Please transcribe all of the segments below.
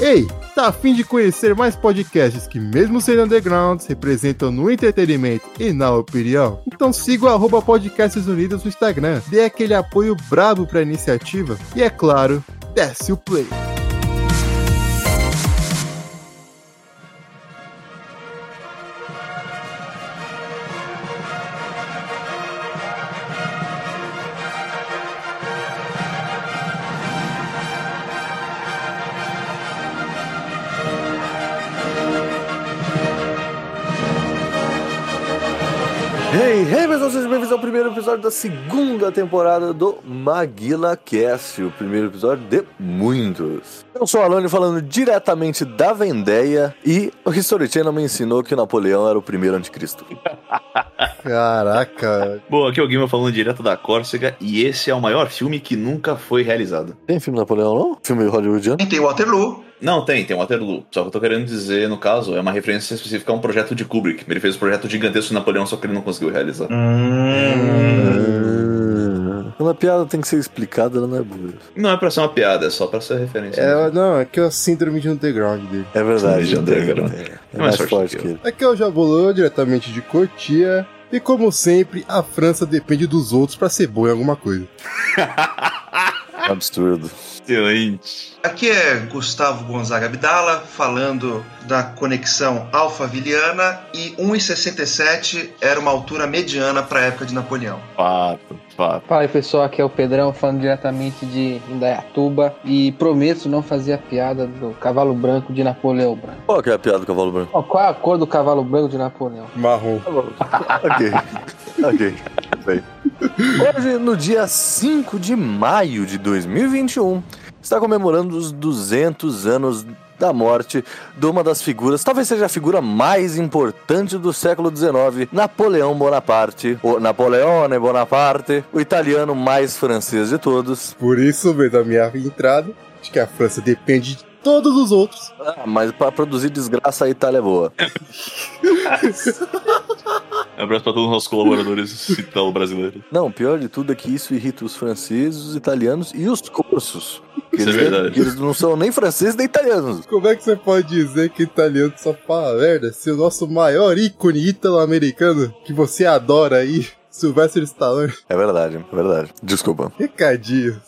Ei, tá afim de conhecer mais podcasts que, mesmo sendo undergrounds, representam no entretenimento e na opinião? Então siga o arroba Podcasts Unidos no Instagram, dê aquele apoio brabo pra iniciativa e, é claro, desce o play. Bem-vindos ao primeiro episódio da segunda temporada do Maguila Cast, o primeiro episódio de muitos. Eu sou o Alone falando diretamente da Vendéia e o History Channel me ensinou que Napoleão era o primeiro anticristo. Caraca. Bom, aqui é o Guima falando direto da Córcega e esse é o maior filme que nunca foi realizado. Tem filme Napoleão não? Filme hollywoodiano? Tem Waterloo. Não, tem, tem Waterloo. Só que eu tô querendo dizer, no caso, é uma referência específica a um projeto de Kubrick. Ele fez um projeto gigantesco de Napoleão, só que ele não conseguiu realizar. Hum. Quando a piada tem que ser explicada, ela não é boa. Não é pra ser uma piada, é só pra ser referência. É, não, é que é a síndrome de underground dele. É verdade, é, underground. é, é É mais mais forte que que ele. Aqui é o Jabolão, diretamente de Cotia. E como sempre, a França depende dos outros pra ser boa em alguma coisa. Absurdo. Excelente. Aqui é Gustavo Gonzaga Abdala falando da conexão alfa-viliana e 1,67 era uma altura mediana para a época de Napoleão. Fato, fato. Fala aí pessoal, aqui é o Pedrão falando diretamente de Indaiatuba e prometo não fazer a piada do cavalo branco de Napoleão Branco. Qual que é a piada do cavalo branco? Ó, qual é a cor do cavalo branco de Napoleão? Marrom. ok. Ok. Bem. Hoje, no dia 5 de maio de 2021, está comemorando os 200 anos da morte de uma das figuras, talvez seja a figura mais importante do século XIX, Napoleão Bonaparte, o Napoleone Bonaparte, o italiano mais francês de todos. Por isso, mesmo, a minha entrada de que a França depende de todos os outros. Ah, mas para produzir desgraça a Itália é boa. Um abraço pra todos os nossos colaboradores italo-brasileiros. Não, o pior de tudo é que isso irrita os franceses, os italianos e os corsos. Que Isso é eles, verdade. que eles não são nem franceses nem italianos. Como é que você pode dizer que italiano só fala merda se o nosso maior ícone ítalo-americano, que você adora aí, Sylvester Stallone, É verdade, é verdade. Desculpa. recadinho.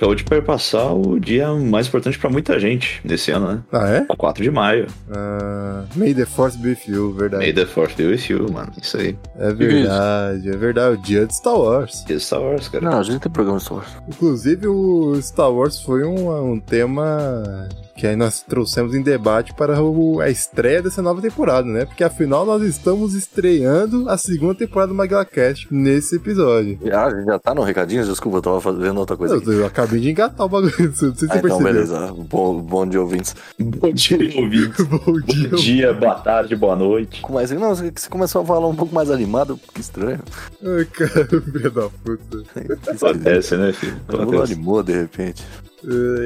Acabou de perpassar o dia mais importante pra muita gente desse ano, né? Ah, é? O 4 de maio. Ah, May the Force be with you, verdade. May the Force be with you, mano. Isso aí. É verdade, é verdade. O dia de Star Wars. Dia de Star Wars, cara. Não, a gente tem programa de Star Wars. Inclusive, o Star Wars foi um, um tema que aí nós trouxemos em debate para o- a estreia dessa nova temporada, né? Porque afinal nós estamos estreando a segunda temporada do MaglaCast nesse episódio. Ah, a gente já tá no recadinho? Desculpa, eu tava fazendo outra coisa. Eu, eu acabei de engatar o bagulho, não sei se você Ah, então, percebeu. beleza. Bom, bom dia, ouvintes. Bom dia, ouvintes. Bom dia. Bom dia, boa tarde, boa noite. Mais... Não, você começou a falar um pouco mais animado, que estranho. Ai, cara, filho da puta. Acontece, né, filho? Não Acontece. animou de repente.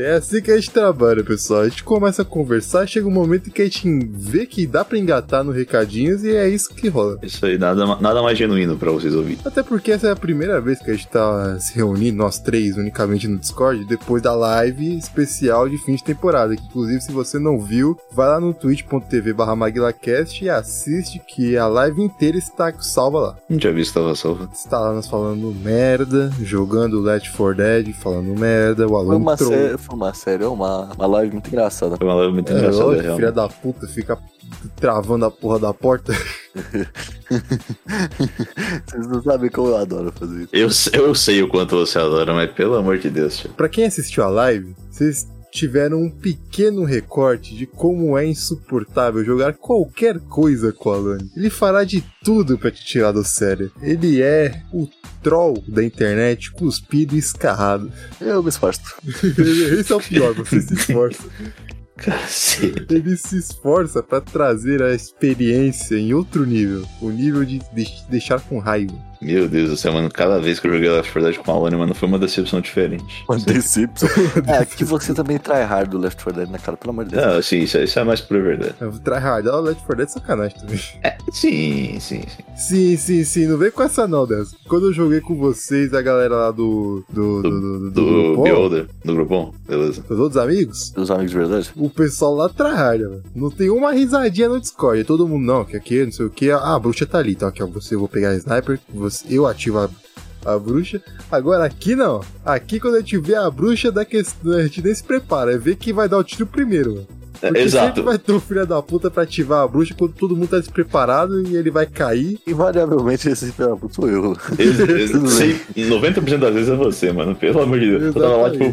É assim que a gente trabalha, pessoal. A gente começa a conversar, chega um momento em que a gente vê que dá pra engatar no recadinhos e é isso que rola. Isso aí, nada, nada mais genuíno pra vocês ouvirem. Até porque essa é a primeira vez que a gente tá se reunindo, nós três, unicamente no Discord, depois da live especial de fim de temporada. Que, inclusive, se você não viu, vai lá no twitch.tv barra MaguilaCast e assiste que a live inteira está salva lá. Não tinha visto tava salva. Está lá nós falando merda, jogando Left 4 Dead, falando merda, o aluno uma, foi uma série, é uma, uma live muito engraçada. Foi uma live muito É, engraçada, lógico, real. filha da puta, fica travando a porra da porta. Vocês não sabem como eu adoro fazer isso. Eu, eu sei o quanto você adora, mas pelo amor de Deus, tio. Pra quem assistiu a live, vocês tiveram um pequeno recorte de como é insuportável jogar qualquer coisa com o Alane. Ele fará de tudo pra te tirar do sério. Ele é o troll da internet cuspido e escarrado. Eu me esforço. Esse é o pior, você se esforça. Cacete. Ele se esforça pra trazer a experiência em outro nível. O nível de de- deixar com raiva. Meu Deus do céu, mano. Cada vez que eu joguei Left 4 Dead com a Alone, mano, foi uma decepção diferente. Uma decepção. é, que você também try hard do Left 4 Dead, né, cara? Pelo amor de Deus. Não, sim, isso, é- isso é mais por verdade. Tryhard, ó, Left 4 Dead é sacanagem também. É, sim, sim, sim. Sim, sim, sim, não vem com essa não, Deus. Quando eu joguei com vocês, a galera lá do. do. do. do. do, Do grupão, Beholder, do grupão, beleza. dos outros amigos, Os amigos de verdade? o pessoal lá tryhard, mano. Não tem uma risadinha no Discord. É Todo mundo, não, que aqui, não sei o que. Ah, a bruxa tá ali, então aqui, ó. Você, eu vou pegar a sniper, você, eu ativo a. A bruxa. Agora aqui não. Aqui quando a gente vê a bruxa, da questão, a gente nem se prepara. É ver quem vai dar o tiro primeiro. Mano. É, Porque sempre exato. vai ter um filho da puta pra ativar a bruxa quando todo mundo tá despreparado e ele vai cair. Invariavelmente esse filho da puta sou eu. Sei, 90% das vezes é você, mano. Pelo amor de Deus. Eu tava lá, tipo.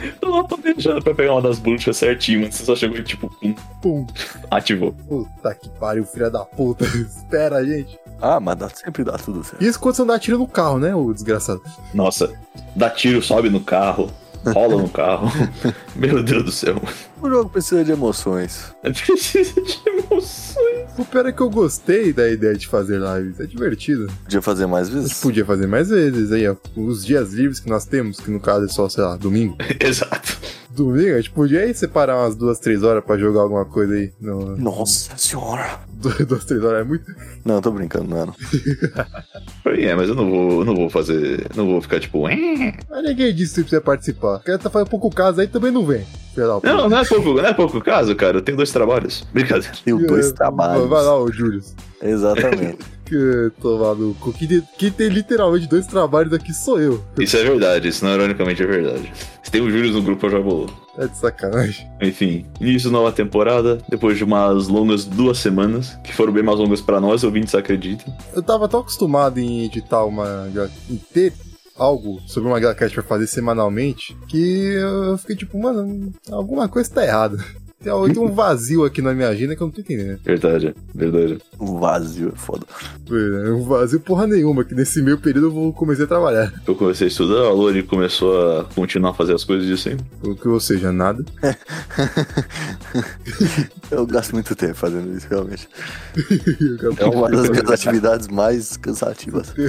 Eu tava planejando pra pegar uma das bruxas certinho, mano. Você só chegou e, tipo, pum, Pum. ativou. Puta que pariu, filho da puta. Espera, gente. Ah, mas dá, sempre dá tudo certo. Isso quando você não dá tiro no carro, né, o desgraçado? Nossa, dá tiro, sobe no carro, rola no carro. Meu Deus do céu. O jogo precisa de emoções. Precisa de emoções. O pior é que eu gostei da ideia de fazer lives. É divertido. Podia fazer mais A gente vezes? podia fazer mais vezes aí, ó. Os dias livres que nós temos, que no caso é só, sei lá, domingo. Exato. Domingo, a gente podia aí separar umas duas, três horas pra jogar alguma coisa aí. No... Nossa senhora. Duas, três horas é muito. Não, tô brincando, não. É, mas eu não vou, não vou fazer. Não vou ficar tipo. Mas ninguém disse que você precisa participar. O cara tá fazendo pouco caso aí também não vem. Não, não é pouco, não é pouco caso, cara. Eu tenho dois trabalhos. Brincadeira. Tenho dois É, trabalhos. Vai lá, ô Júlio. Exatamente. Que no cu. Quem tem, quem tem literalmente dois trabalhos aqui sou eu. Isso é verdade, isso não ironicamente é verdade. Se tem o Júlio no grupo, eu já bolou. É de sacanagem. Enfim, início nova temporada, depois de umas longas duas semanas, que foram bem mais longas pra nós, ouvintes acreditem. Eu tava tão acostumado em editar uma. em ter algo sobre uma GalaCast pra fazer semanalmente que eu fiquei tipo, mano, alguma coisa tá errada. Tem um vazio aqui na minha agenda que eu não tô entendendo. Verdade, verdade. O vazio é foda. É um vazio porra nenhuma, que nesse meio período eu vou comecei a trabalhar. Eu comecei a estudar, a Lori começou a continuar a fazer as coisas de sempre. O que ou seja, nada. Eu gasto muito tempo fazendo isso, realmente. É uma das minhas atividades mais cansativas.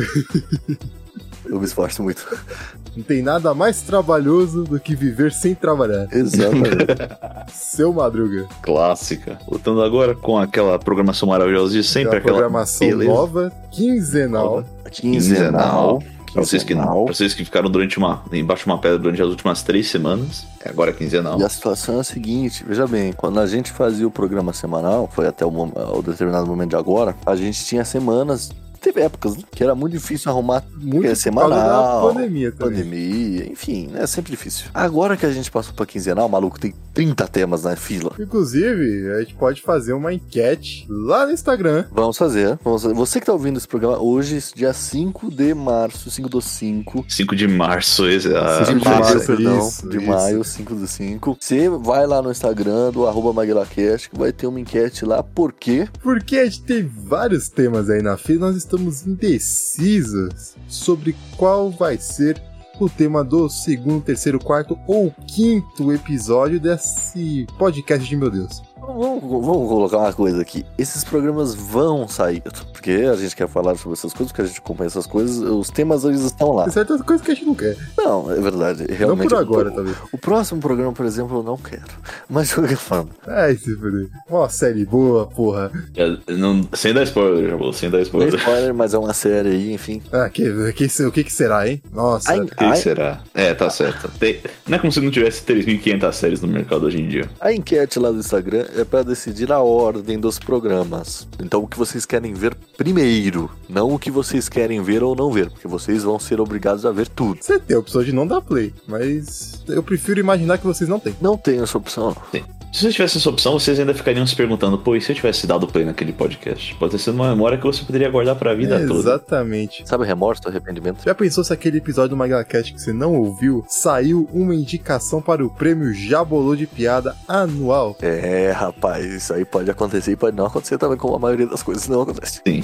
Eu me esforço muito. Não tem nada mais trabalhoso do que viver sem trabalhar. Exatamente. Seu Madruga. Clássica. Voltando agora com aquela programação maravilhosa de sempre, Aquela aquela programação beleza. nova, quinzenal. Quinzenal. Pra vocês, que, pra vocês que ficaram durante uma, embaixo de uma pedra durante as últimas três semanas, agora é quinzenal. E a situação é a seguinte, veja bem, quando a gente fazia o programa semanal, foi até o, o determinado momento de agora, a gente tinha semanas, teve épocas né, que era muito difícil arrumar Muito por semanal, pandemia também. pandemia, enfim, né, é sempre difícil. Agora que a gente passou pra quinzenal, maluco, tem 30 temas na fila. Inclusive, a gente pode fazer uma enquete lá no Instagram. Vamos fazer, vamos fazer. Você que tá ouvindo esse programa hoje, dia 5 de março, 5 do 5, 5 de março, esse, ah, de de maio, março, perdão. isso, de isso. maio, 5 do 5. Você vai lá no Instagram do arroba MaguilaCast, que vai ter uma enquete lá, por quê? Porque a gente tem vários temas aí na fila, nós estamos indecisos sobre qual vai ser o tema do segundo, terceiro, quarto ou quinto episódio desse podcast de meu Deus. Vamos, vamos colocar uma coisa aqui. Esses programas vão sair. Porque a gente quer falar sobre essas coisas, porque a gente acompanha essas coisas. Os temas eles estão lá. Tem certas coisas que a gente não quer. Não, é verdade. Realmente. não por agora, talvez. o próximo programa, por exemplo, eu não quero. Mas de qualquer forma. Ai, se fuder. Uma série boa, porra. já- não, sem dar spoiler, já vou, sem dar Não é spoiler. spoiler, mas é uma série aí, enfim. Ah, que, que, o que, que será, hein? Nossa. O que ai, será? É, tá certo. Tem- não é como se não tivesse 3.500 séries no mercado hoje em dia. A enquete lá do Instagram é pra decidir a ordem dos programas. Então o que vocês querem ver primeiro, não o que vocês querem ver ou não ver, porque vocês vão ser obrigados a ver tudo. Você tem a opção de não dar play, mas eu prefiro imaginar que vocês não têm. Não tem essa opção, não. Se vocês tivessem essa opção, vocês ainda ficariam se perguntando, pô, e se eu tivesse dado play naquele podcast? Pode ter sido uma memória que você poderia guardar pra vida É, toda. exatamente. Sabe remorso, arrependimento? Já pensou se aquele episódio do MagalaCast que você não ouviu saiu uma indicação para o prêmio Jabolô de Piada anual? É, rapaz, isso aí pode acontecer e pode não acontecer também, como a maioria das coisas não acontece. Sim.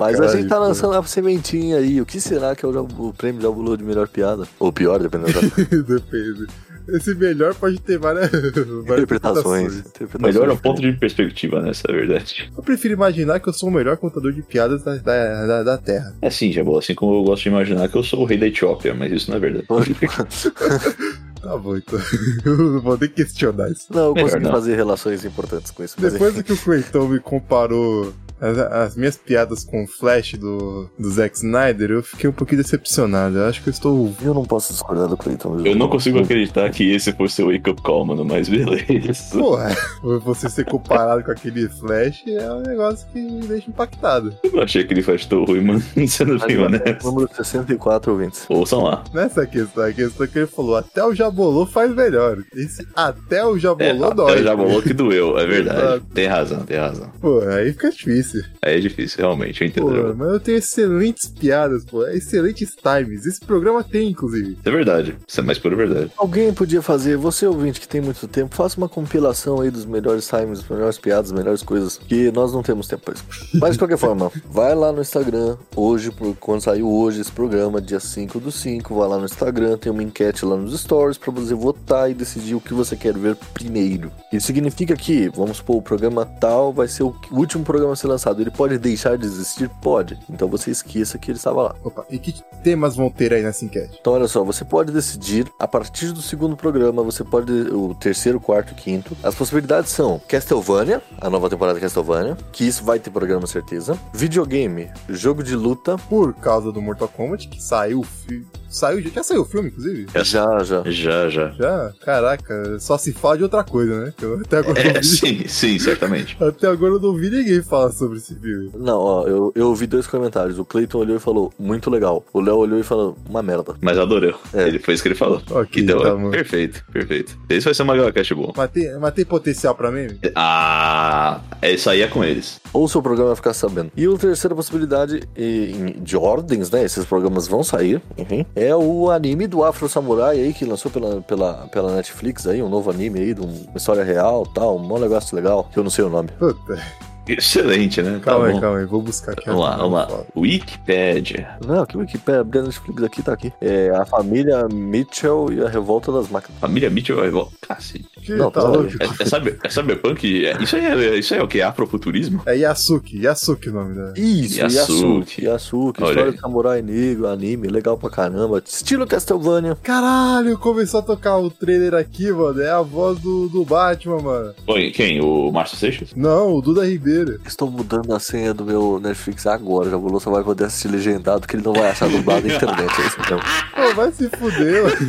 Mas a gente tá pô. lançando a sementinha aí. O que será que é o, Jabu- o prêmio Jabulu de melhor piada? Ou pior, dependendo da. Depende. Esse melhor pode ter várias, várias Interpretações. Interpretações melhor é o diferentes. ponto de perspectiva, né? Essa é a verdade. Eu prefiro imaginar que eu sou o melhor contador de piadas da, da, da, da Terra. É sim, Jabô. Assim como eu gosto de imaginar que eu sou o rei da Etiópia, mas isso não é verdade. Tá bom, então. Eu não vou nem questionar isso. Não, eu Melhor consegui não. fazer relações importantes com isso. Depois que o Cleiton me comparou as, as minhas piadas com o Flash do, do Zack Snyder, eu fiquei um pouquinho decepcionado. Eu acho que eu estou. Eu não posso discordar do Cleiton. Eu não consigo acreditar que esse fosse o wake-up call, mano, mas beleza. Porra, você ser comparado com aquele Flash é um negócio que me deixa impactado. Eu não achei que ele faz tão ruim, mano. Sendo bem honesto. Número 64 ouvintes. Ouçam lá. Nessa é questão, a questão que ele falou, até o Jabolô faz melhor. Esse até o Jabolô dói. É, já bolou que doeu, é verdade. Exato. Tem razão, tem razão. Pô, aí fica difícil. Aí é difícil, realmente, eu Pô, entendo. mas eu tenho excelentes piadas, pô. Excelentes times. Esse programa tem, inclusive. É verdade, isso é mais pura verdade. Alguém podia fazer, você ouvinte que tem muito tempo, faça uma compilação aí dos melhores times, das melhores piadas, das melhores coisas, que nós não temos tempo pra isso. Mas de qualquer forma, vai lá no Instagram, hoje, por- quando saiu hoje esse programa, dia 5 do 5, vai lá no Instagram, tem uma enquete lá nos stories pra você votar e decidir o que você quer ver primeiro. Isso significa que, vamos supor, o programa tal vai ser o último programa a ser lançado. Ele pode deixar de existir? Pode. Então você esqueça que ele estava lá. Opa, e que temas vão ter aí nessa enquete? Então, olha só, você pode decidir a partir do segundo programa, você pode. O terceiro, quarto, quinto. As possibilidades são Castlevania, a nova temporada de Castlevania, que isso vai ter programa, certeza. Videogame, jogo de luta. Por causa do Mortal Kombat, que saiu o filme. Saiu, já saiu o filme, inclusive? Já, já. Já, já. Já? Caraca, só se fala de outra coisa, né? Que eu até agora, não É, vi, sim, sim, certamente. até agora eu não vi ninguém falar sobre esse filme. Não, ó, eu, eu ouvi dois comentários. O Clayton olhou e falou, muito legal. O Léo olhou e falou, uma merda. Mas adorei. É. Ele foi isso que ele falou. Ok, então, tá bom. perfeito, perfeito. Esse vai ser uma GalaCast boa. Mas tem, mas tem potencial pra meme? Ah, é isso aí é com eles. Ou o seu programa vai ficar sabendo. E a terceira possibilidade, e- de ordens, né? Esses programas vão sair, enfim. É o anime do Afro Samurai aí, que lançou pela, pela, pela Netflix aí, um novo anime aí, de uma história real tal, um bom negócio legal, que eu não sei o nome. Puta, Excelente, né? calma tá aí, bom. calma aí, vou buscar aqui. Vamos lá, vamos lá. Wikipedia. Não, que Wikipedia, abrir a Netflix aqui, tá aqui. É a família Mitchell e a revolta das máquinas. Família Mitchell vai voltar. Cacete. Que Não, tá tá louco? É, é, cyber, é cyberpunk? É- isso, aí é, isso aí é o que? Afrofuturismo? É Yasuki, Yasuki o nome da. Isso, Yasuki. Yasuki. Yasuki, história de samurai negro, anime, legal pra caramba. Estilo Castlevania. Caralho, começou a tocar o trailer aqui, mano. É a voz do, do Batman, mano. Oi, quem? O Márcio Seixas? Não, o Duda Ribeiro. Estou mudando a senha do meu Netflix agora. Já vou só vai poder assistir legendado, que ele não vai achar dublado na internet. É isso mesmo. Pô, vai se fuder, mano. Que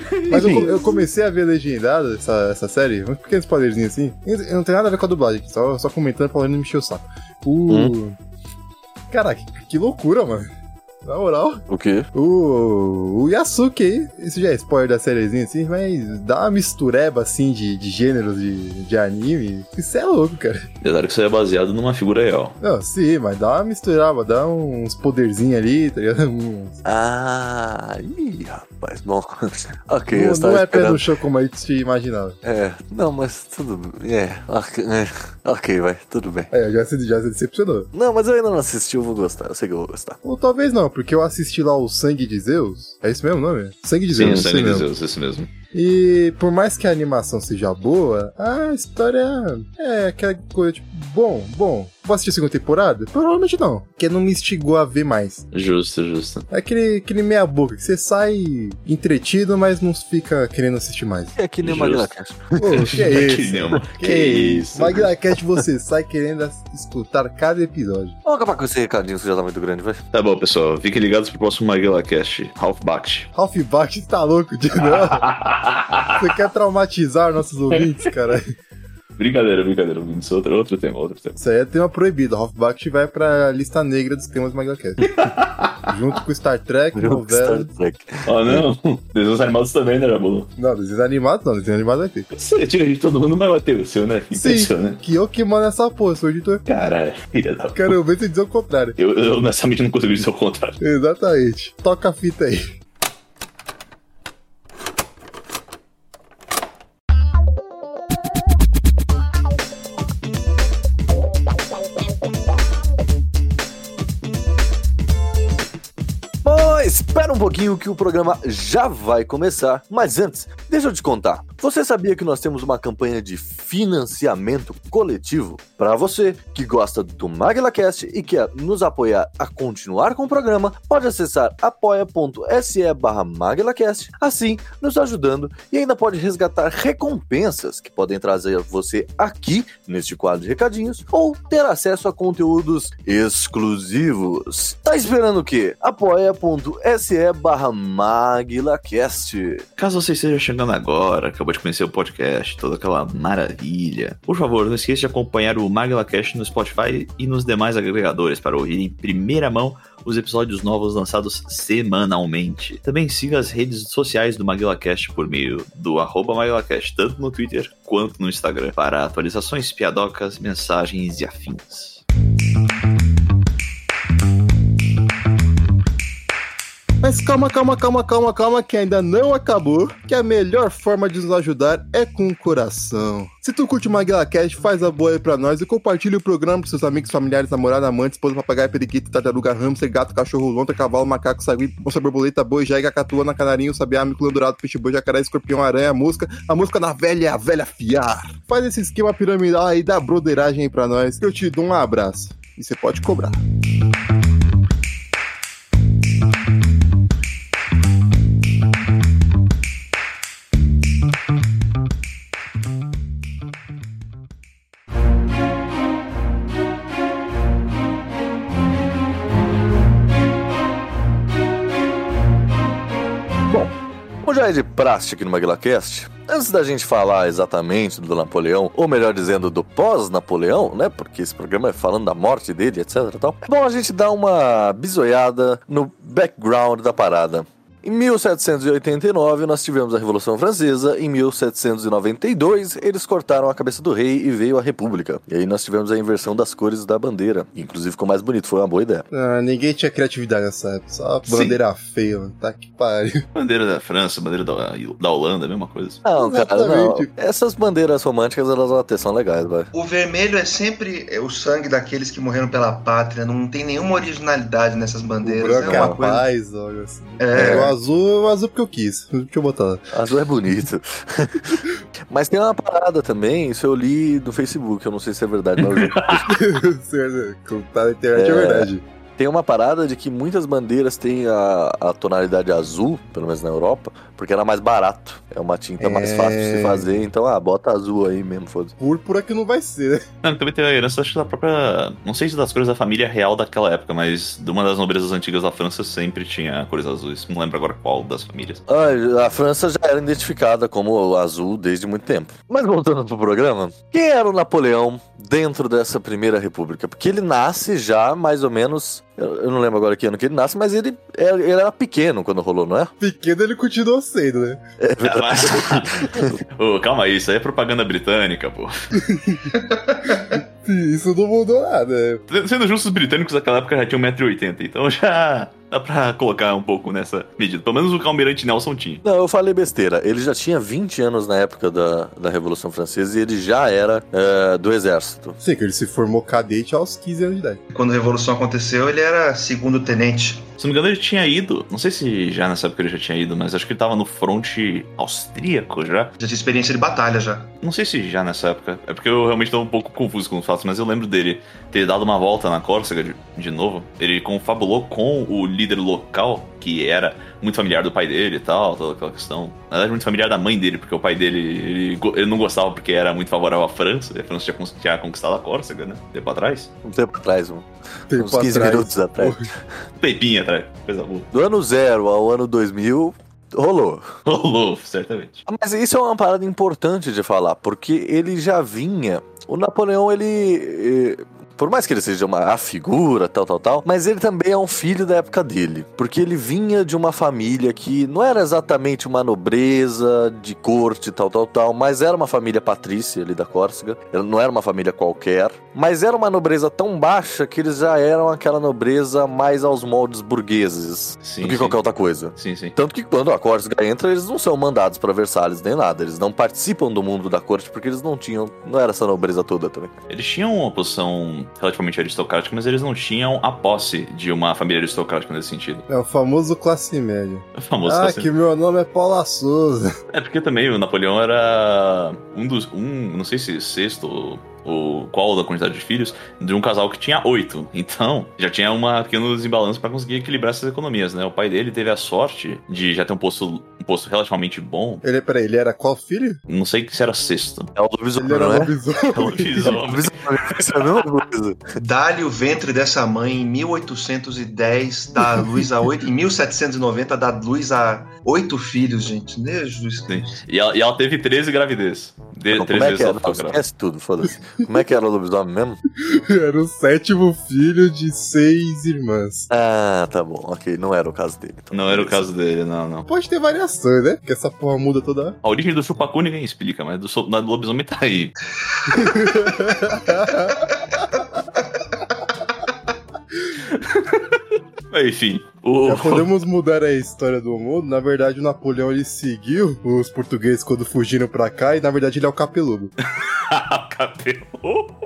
que é isso? Mas eu, eu comecei a ver legendado essa, essa série, um pequeno spoilerzinho assim. Eu não tem nada a ver com a dublagem só, só comentando pra não me encher o saco. O. Caraca, que, que loucura, mano. Na moral, O quê? o, o Yasuki aí, isso já é spoiler da sériezinha assim, mas dá uma mistureba assim de, de gêneros de, de anime. Isso é louco, cara. Apesar que isso é baseado numa figura real. Não, sim, mas dá uma mistureba, dá uns poderzinhos ali, tá ligado? Uns- Ah, ih, rapaz. Bom, ok. eu não, estava não é pé esperando. no chão como a gente imaginava. É, não, mas tudo bem. É, ok, é, ok, vai, tudo bem. É, já se, já se decepcionou. Não, mas eu ainda não assisti, eu vou gostar. Eu sei que eu vou gostar. Ou talvez não, porque eu assisti lá o Sangue de Zeus. É isso mesmo o nome? Sangue de Sim, o Zeus, Sangue isso de. Zeus, esse mesmo. E por mais que a animação seja boa, a história é aquela coisa tipo, bom, bom. Vou assistir a segunda temporada? Provavelmente não, porque não me instigou a ver mais. Justo, justo. É aquele, aquele meia boca que você sai entretido, mas não fica querendo assistir mais. É que nem o. MagnaCast. Pô, que é Que isso? nem- Que, que isso? MagnaCast você sai querendo escutar cada episódio. Vamos acabar com esse recadinho, que já tá muito grande, vai. Tá bom, pessoal. Fiquem ligados pro próximo Bact. Ralph Bach tá louco de novo. Você quer traumatizar nossos ouvintes, cara? Brincadeira, brincadeira. Isso é outro, outro tema, outro tema. Isso aí é tema proibido. Ralph Bakshi vai pra lista negra dos temas do MagaCast. Junto com Star Trek, novela. Star Trek. Oh, não. Desenhos animados também, né, Jabulu? Não, desenho animado não, desenho animado vai ter. Você tira de todo mundo, mas bateu o seu, né? Sim, Impressionante. que eu que mando essa porra, sou editor. Caralho, filha da puta. Quero ver você dizer o contrário. Eu, eu honestamente não consigo dizer o contrário. Exatamente. Toca a fita aí. Espera um pouquinho que o programa já vai começar, mas antes, deixa eu te contar. Você sabia que nós temos uma campanha de financiamento coletivo? Para você que gosta do MaglaCast e quer nos apoiar a continuar com o programa, pode acessar apoia.se barra MaglaCast, assim nos ajudando e ainda pode resgatar recompensas que podem trazer você aqui neste quadro de recadinhos ou ter acesso a conteúdos exclusivos. Tá esperando o quê? apoia.se barra MaglaCast. Caso você esteja chegando agora, acabou de conhecer o podcast, toda aquela maravilha, por favor, não esqueça de acompanhar o MaglaCast no Spotify e nos demais agregadores para ouvir em primeira mão os episódios novos lançados semanalmente. Também siga as redes sociais do MaguilaCast por meio do arroba MaguilaCast, tanto no Twitter quanto no Instagram, para atualizações, piadocas, mensagens e afins. Mas calma, calma, calma, calma, calma, que ainda não acabou. Que a melhor forma de nos ajudar é com o coração. Se tu curte o MaguilaCast, faz a boa aí pra nós e compartilha o programa pros seus amigos, familiares, namorados, amantes, esposa, papagaio, periquito, tartaruga, hamster, gato, cachorro, lontra, cavalo, macaco, sagui, onça, borboleta, boi, jaiga, catuana, canarinho, sabiá, mico, dourado, peixe, boi, jacaré, escorpião, aranha, mosca, a mosca da velha é a velha fiar. Faz esse esquema piramidal aí da broderagem aí pra nós, que eu te dou um abraço. E você pode cobrar. De praxe aqui no MaguilaCast, antes da gente falar exatamente do Napoleão, ou melhor dizendo, do pós-Napoleão, né? Porque esse programa é falando da morte dele, etc tal. É bom a gente dar uma bisoiada no background da parada. Em 1789, nós tivemos a Revolução Francesa. Em 1792, eles cortaram a cabeça do rei e veio a República. E aí nós tivemos a inversão das cores da bandeira. Inclusive ficou mais bonito, foi uma boa ideia. Ah, ninguém tinha criatividade nessa época. Só bandeira feia, mano. Tá que pariu. Bandeira da França, bandeira da, da Holanda, a mesma coisa. Não, cara, não. Exatamente. Essas bandeiras românticas, elas até são legais, vai. O vermelho é sempre o sangue daqueles que morreram pela pátria. Não tem nenhuma originalidade nessas O bandeiras. branco é é uma coisa. paz, olha assim. É. O azul, o azul porque eu quis. Deixa eu botar. Azul é bonito. mas tem uma parada também, isso eu li no Facebook, eu não sei se é verdade, mas eu. Certo, tá na internet é, É. verdade. Tem uma parada de que muitas bandeiras têm a, a tonalidade azul, pelo menos na Europa, porque era mais barato. É uma tinta mais É. fácil de se fazer, então, ah, bota azul aí mesmo, foda-se. Púrpura que não vai ser, né? Não, também tem a herança, acho que da própria. Não sei se das cores da família real daquela época, mas de uma das nobrezas antigas da França sempre tinha cores azuis. Não lembro agora qual das famílias. Ah, a França já era identificada como azul desde muito tempo. Mas voltando pro programa, quem era o Napoleão dentro dessa primeira república? Porque ele nasce já mais ou menos. Eu não lembro agora que ano que ele nasce, mas ele, era- ele era pequeno quando rolou, não é? Pequeno ele continua sendo, né? Ah, mas- Ô, calma aí, isso aí é propaganda britânica, pô. Isso não mudou nada. Sendo justos, os britânicos naquela época já tinham 1,80m, então já dá pra colocar um pouco nessa medida. Pelo menos o almirante Nelson tinha. Não, eu falei besteira. Ele já tinha 20 anos na época da, da Revolução Francesa e ele já era é, do exército. Sei que ele se formou cadete aos 15 anos de idade. Quando a Revolução aconteceu, ele era segundo tenente. Se não me engano, ele tinha ido. Não sei se já nessa época ele já tinha ido, mas acho que ele tava no fronte austríaco já. Já tinha experiência de batalha já. Não sei se já nessa época. É porque eu realmente tô um pouco confuso com os fatos, mas eu lembro dele ter dado uma volta na Córcega de, de novo. Ele confabulou com o líder local, que era muito familiar do pai dele e tal, toda aquela questão. Na verdade, muito familiar da mãe dele, porque o pai dele ele, ele não gostava porque era muito favorável à França. E a França tinha, tinha conquistado a Córcega, né? Tempo atrás. Um tempo atrás, um- Tempo uns 15 atrás. minutos atrás. Um tempinho atrás. Coisa boa. Do ano zero ao ano 2000, rolou. Rolou, certamente. Mas isso é uma parada importante de falar, porque ele já vinha. O Napoleão, ele. Por mais que ele seja uma a figura, tal, tal, tal, mas ele também é um filho da época dele. Porque ele vinha de uma família que não era exatamente uma nobreza de corte, tal, tal, tal, mas era uma família patrícia ali da Córcega. Ela não era uma família qualquer, mas era uma nobreza tão baixa que eles já eram aquela nobreza mais aos moldes burgueses Sim, do que sim. qualquer outra coisa. Sim, sim. Tanto que quando a Córcega entra, eles não são mandados pra Versalhes nem nada. Eles não participam do mundo da corte porque eles não tinham. Não era essa nobreza toda também. Eles tinham uma posição relativamente aristocrática, mas eles não tinham a posse de uma família aristocrática nesse sentido. É o famoso classe média. O famoso ah, classe- que meu nome é Paula Souza. É porque também o Napoleão era um dos. um, não sei se sexto ou qual da quantidade de filhos, de um casal que tinha oito. Então, já tinha uma pequeno desbalanço para conseguir equilibrar essas economias, né? O pai dele teve a sorte de já ter um posto, posto relativamente bom. Ele, peraí, ele era qual filho? Não sei se era sexto. É o lobisomem, era não é? lobisomem. É o lobisomem. Isso é a mesma coisa. Dá-lhe o ventre dessa mãe em 1810, dá luz a oito. Em 1790, dá luz a oito filhos, gente. Né, Jesus. E ela, e ela teve 13 gravidez. De, Não, 13 como é que ela era? esquece tudo, foda-se. Como é que era o lobisomem mesmo? Era o sétimo filho de seis irmãs. Ah, tá bom, ok, não era o caso dele. então. Não era o caso dele, não, não. Pode ter variações, né? Porque essa porra muda toda. A origem do chupacu ninguém explica, mas do, do lobisomem tá aí. Enfim, o, Já podemos mudar a história do mundo. Na verdade, o Napoleão ele seguiu os portugueses quando fugiram pra cá e na verdade ele é o capeludo. cabelo.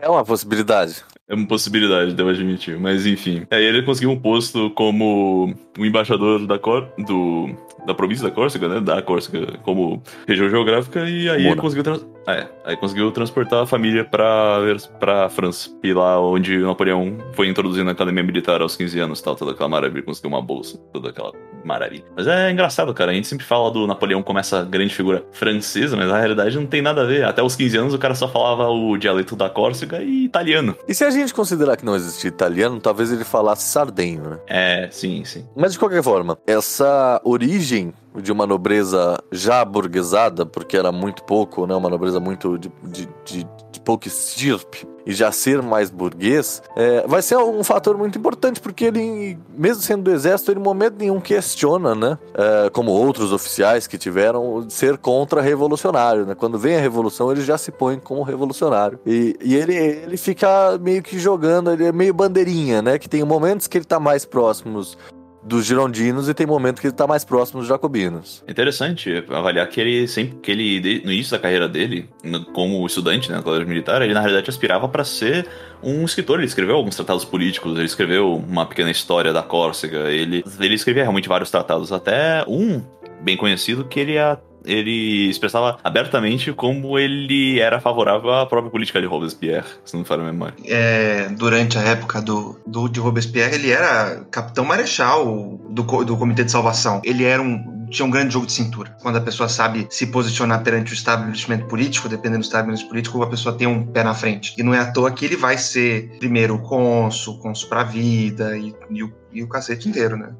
É uma possibilidade. É uma possibilidade, devo admitir. Mas enfim. Aí ele conseguiu um posto como o embaixador da Cor do da província da Córcega, né? Da Córcega como região geográfica e aí ele conseguiu trans- é, aí conseguiu transportar a família pra para França. E lá onde o Napoleão foi introduzido na academia militar aos 15 anos, tal, toda aquela maravilha, conseguiu uma bolsa, toda aquela maravilha. Mas é engraçado, cara. A gente sempre fala do Napoleão como essa grande figura francesa, mas na realidade não tem nada a ver. Até os 15 anos o cara só falava o dialeto da Córcega e italiano. E se a gente considerar que não existia italiano, talvez ele falasse sardenho, né? É, sim, sim. Mas de qualquer forma, essa origem de uma nobreza já burguesada, porque era muito pouco, né? Uma nobreza muito de, de, de, de pouca estirpe, e já ser mais burguês, é, vai ser um fator muito importante, porque ele, mesmo sendo do exército, ele em momento nenhum questiona, né? É, como outros oficiais que tiveram, ser contra-revolucionário, né? Quando vem a revolução, ele já se põe como revolucionário. E, e ele, ele fica meio que jogando, ele é meio bandeirinha, né? Que tem momentos que ele tá mais próximos dos girondinos e tem momentos que ele tá mais próximo dos jacobinos. Interessante avaliar que ele sempre que ele no início da carreira dele, como estudante né, na colégio militar, ele na realidade aspirava para ser um escritor. Ele escreveu alguns tratados políticos, ele escreveu uma pequena história da Córcega, ele ele escrevia realmente vários tratados, até um bem conhecido que ele ele expressava abertamente como ele era favorável à própria política de Robespierre, se não me falha a memória. é, durante a época do, do de Robespierre, ele era capitão marechal do, do Comitê de Salvação. Ele era um tinha um grande jogo de cintura. Quando a pessoa sabe se posicionar perante o estabelecimento político, dependendo do estabelecimento político, a pessoa tem um pé na frente. E não é à toa que ele vai ser primeiro o cônsul, cônsul pra vida e, e o, e o cacete inteiro, né?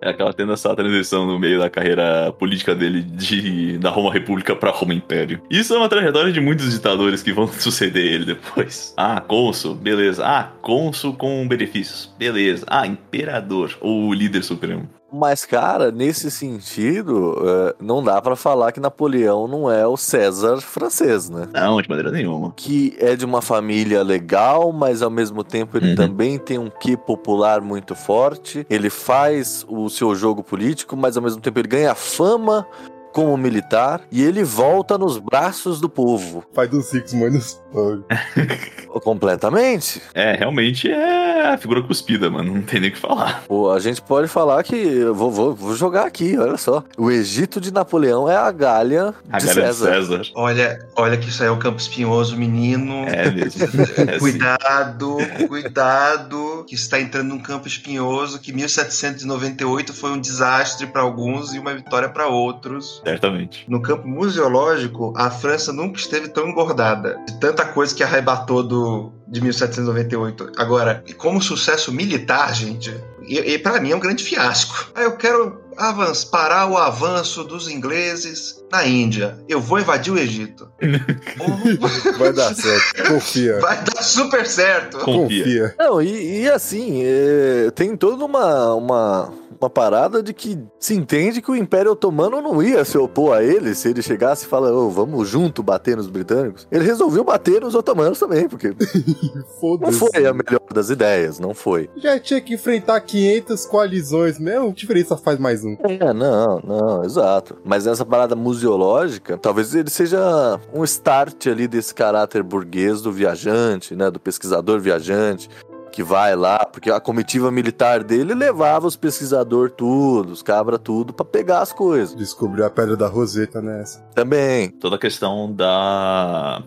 É aquela tendo essa transição no meio da carreira política dele de da Roma República pra Roma Império. Isso é uma trajetória de muitos ditadores que vão suceder ele depois. Ah, cônsul, beleza. Ah, cônsul com benefícios, beleza. Ah, imperador ou líder supremo. Mas, cara, nesse sentido, é, não dá pra falar que Napoleão não é o César francês, né? Não, de maneira nenhuma. Que é de uma família legal, mas ao mesmo tempo ele Uhum. também tem um quê popular muito forte. Ele faz o seu jogo político, mas ao mesmo tempo ele ganha fama como militar e ele volta nos braços do povo. Pai dos Six, mãe dos pobres. Completamente. É, realmente é a figura cuspida, mano. Não tem nem o que falar. Pô, a gente pode falar que. Vou, vou, vou jogar aqui, olha só. O Egito de Napoleão é a Galha A de galera César. de César. Olha, olha que isso aí é o campo espinhoso, menino. É mesmo. É, sim. Cuidado, cuidado, que está entrando num campo espinhoso, que 1798 foi um desastre para alguns e uma vitória para outros. Certamente. No campo museológico, a França nunca esteve tão engordada de tanta coisa que arrebatou do de 1798. Agora, como sucesso militar, gente, e, e para mim é um grande fiasco. Ah, eu quero avançar, parar o avanço dos ingleses na Índia. Eu vou invadir o Egito. Vai dar certo. Confia. Vai dar super certo. Confia. Confia. Não, e, e assim, é, tem toda uma, uma, uma parada de que se entende que o Império Otomano não ia se opor a ele se ele chegasse e fala, oh, vamos junto bater nos britânicos. Ele resolveu bater nos otomanos também, porque não foi a melhor das ideias, não foi. Já tinha que enfrentar 500 coalizões mesmo, diferença faz mais um? É, não, não, exato. Mas essa parada museológica, talvez ele seja um start ali desse caráter burguês do viajante, né, do pesquisador viajante, que vai lá, porque a comitiva militar dele levava os pesquisadores tudo, os cabra tudo, pra pegar as coisas. Descobriu a pedra da Roseta nessa. Também. Toda a questão da.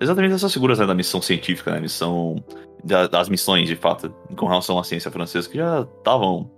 Exatamente dessas figuras né, da missão científica, né? Missão. da- das missões, de fato, com relação à ciência francesa, que já estavam,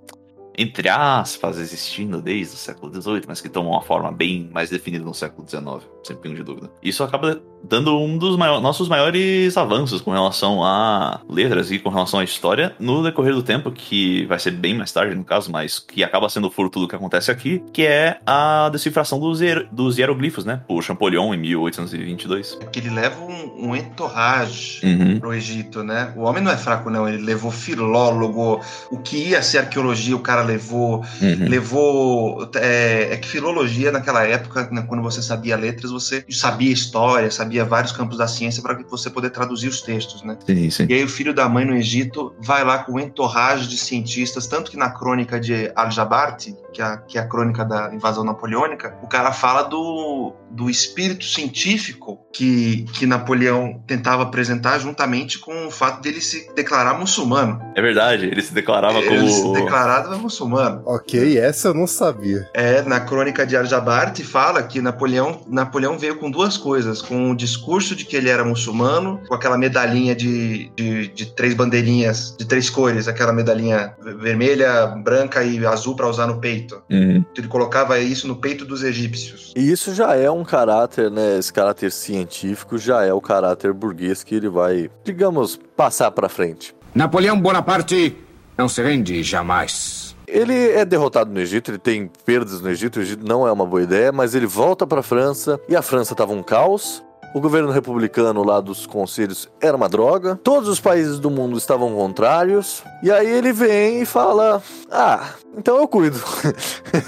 entre aspas, existindo desde o século XVIII, mas que tomam uma forma bem mais definida no século XIX, sem pingo de dúvida. Isso acaba dando um dos maior- nossos maiores avanços com relação a letras e com relação à história no decorrer do tempo, que vai ser bem mais tarde, no caso, mas que acaba sendo fruto do que acontece aqui, que é a decifração dos, hier- dos hieroglifos, né? Por Champollion em 1822. Que ele leva um, um entourage Uhum. pro Egito, né? O homem não é fraco, não. Ele levou filólogo, o que ia ser arqueologia, o cara levou. Uhum. Levou. É, é que filologia naquela época, né, quando você sabia letras, você sabia história, sabia vários campos da ciência para você poder traduzir os textos, né? Sim, sim. E aí o filho da mãe no Egito vai lá com um entorrage de cientistas, tanto que na crônica de Al-Jabarte, que é, a, que é a crônica da invasão napoleônica, o cara fala do, do espírito científico que, que Napoleão tentava apresentar juntamente com o fato dele se declarar muçulmano. É verdade, ele se declarava Ele se como. declarava muçulmano. Ok, essa eu não sabia. É, na crônica de Al-Jabarte fala que Napoleão, Napoleão veio com duas coisas, com o discurso de que ele era muçulmano, com aquela medalhinha de, de, de três bandeirinhas, de três cores, aquela medalhinha vermelha, branca e azul para usar no peito. Uhum. Ele colocava isso no peito dos egípcios. E isso já é um caráter, né? Esse caráter científico já é o caráter burguês que ele vai, digamos, passar pra frente. Napoleão Bonaparte não se rende jamais. Ele é derrotado no Egito, ele tem perdas no Egito, o Egito não é uma boa ideia, mas ele volta pra França e a França tava um caos. O governo republicano lá dos conselhos era uma droga. Todos os países do mundo estavam contrários. E aí ele vem e fala: Ah, então eu cuido.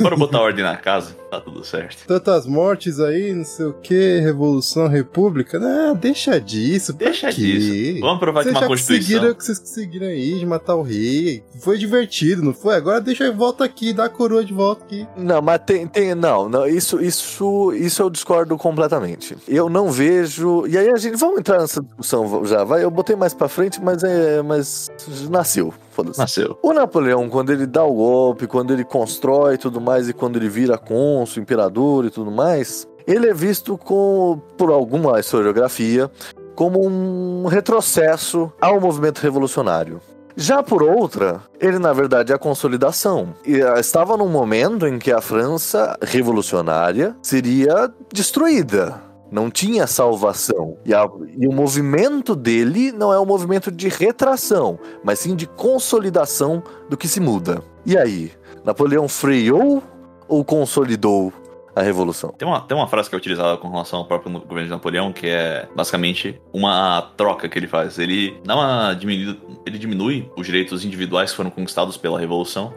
Bora botar ordem na casa, tá tudo certo. Tantas mortes aí, não sei o que, Revolução, República. Não, deixa disso. Deixa quê? disso. Vamos provar que uma já Constituição. conseguiram o que vocês conseguiram aí de matar o rei. Foi divertido, não foi? Agora deixa eu volta aqui, dá a coroa de volta aqui. Não, mas tem, tem não, não, isso, isso, isso eu discordo completamente. Eu não vejo. E aí a gente vamos entrar nessa discussão já, vai. Eu botei mais pra frente, mas é, mas nasceu, foda-se. Nasceu. O Napoleão, quando ele dá o golpe, quando ele constrói tudo mais e quando ele vira cônsul, imperador e tudo mais, ele é visto com, por alguma historiografia como um retrocesso ao movimento revolucionário. Já por outra, ele na verdade é a consolidação. E ah, estava num momento em que a França revolucionária seria destruída. Não tinha salvação. E, a- e o movimento dele não é um movimento de retração, mas sim de consolidação do que se muda. E aí? Napoleão freou ou consolidou a revolução? Tem uma, tem uma frase que é utilizada com relação ao próprio governo de Napoleão, que é basicamente uma troca que ele faz. Ele dá uma diminuída, ele diminui os direitos individuais que foram conquistados pela Revolução,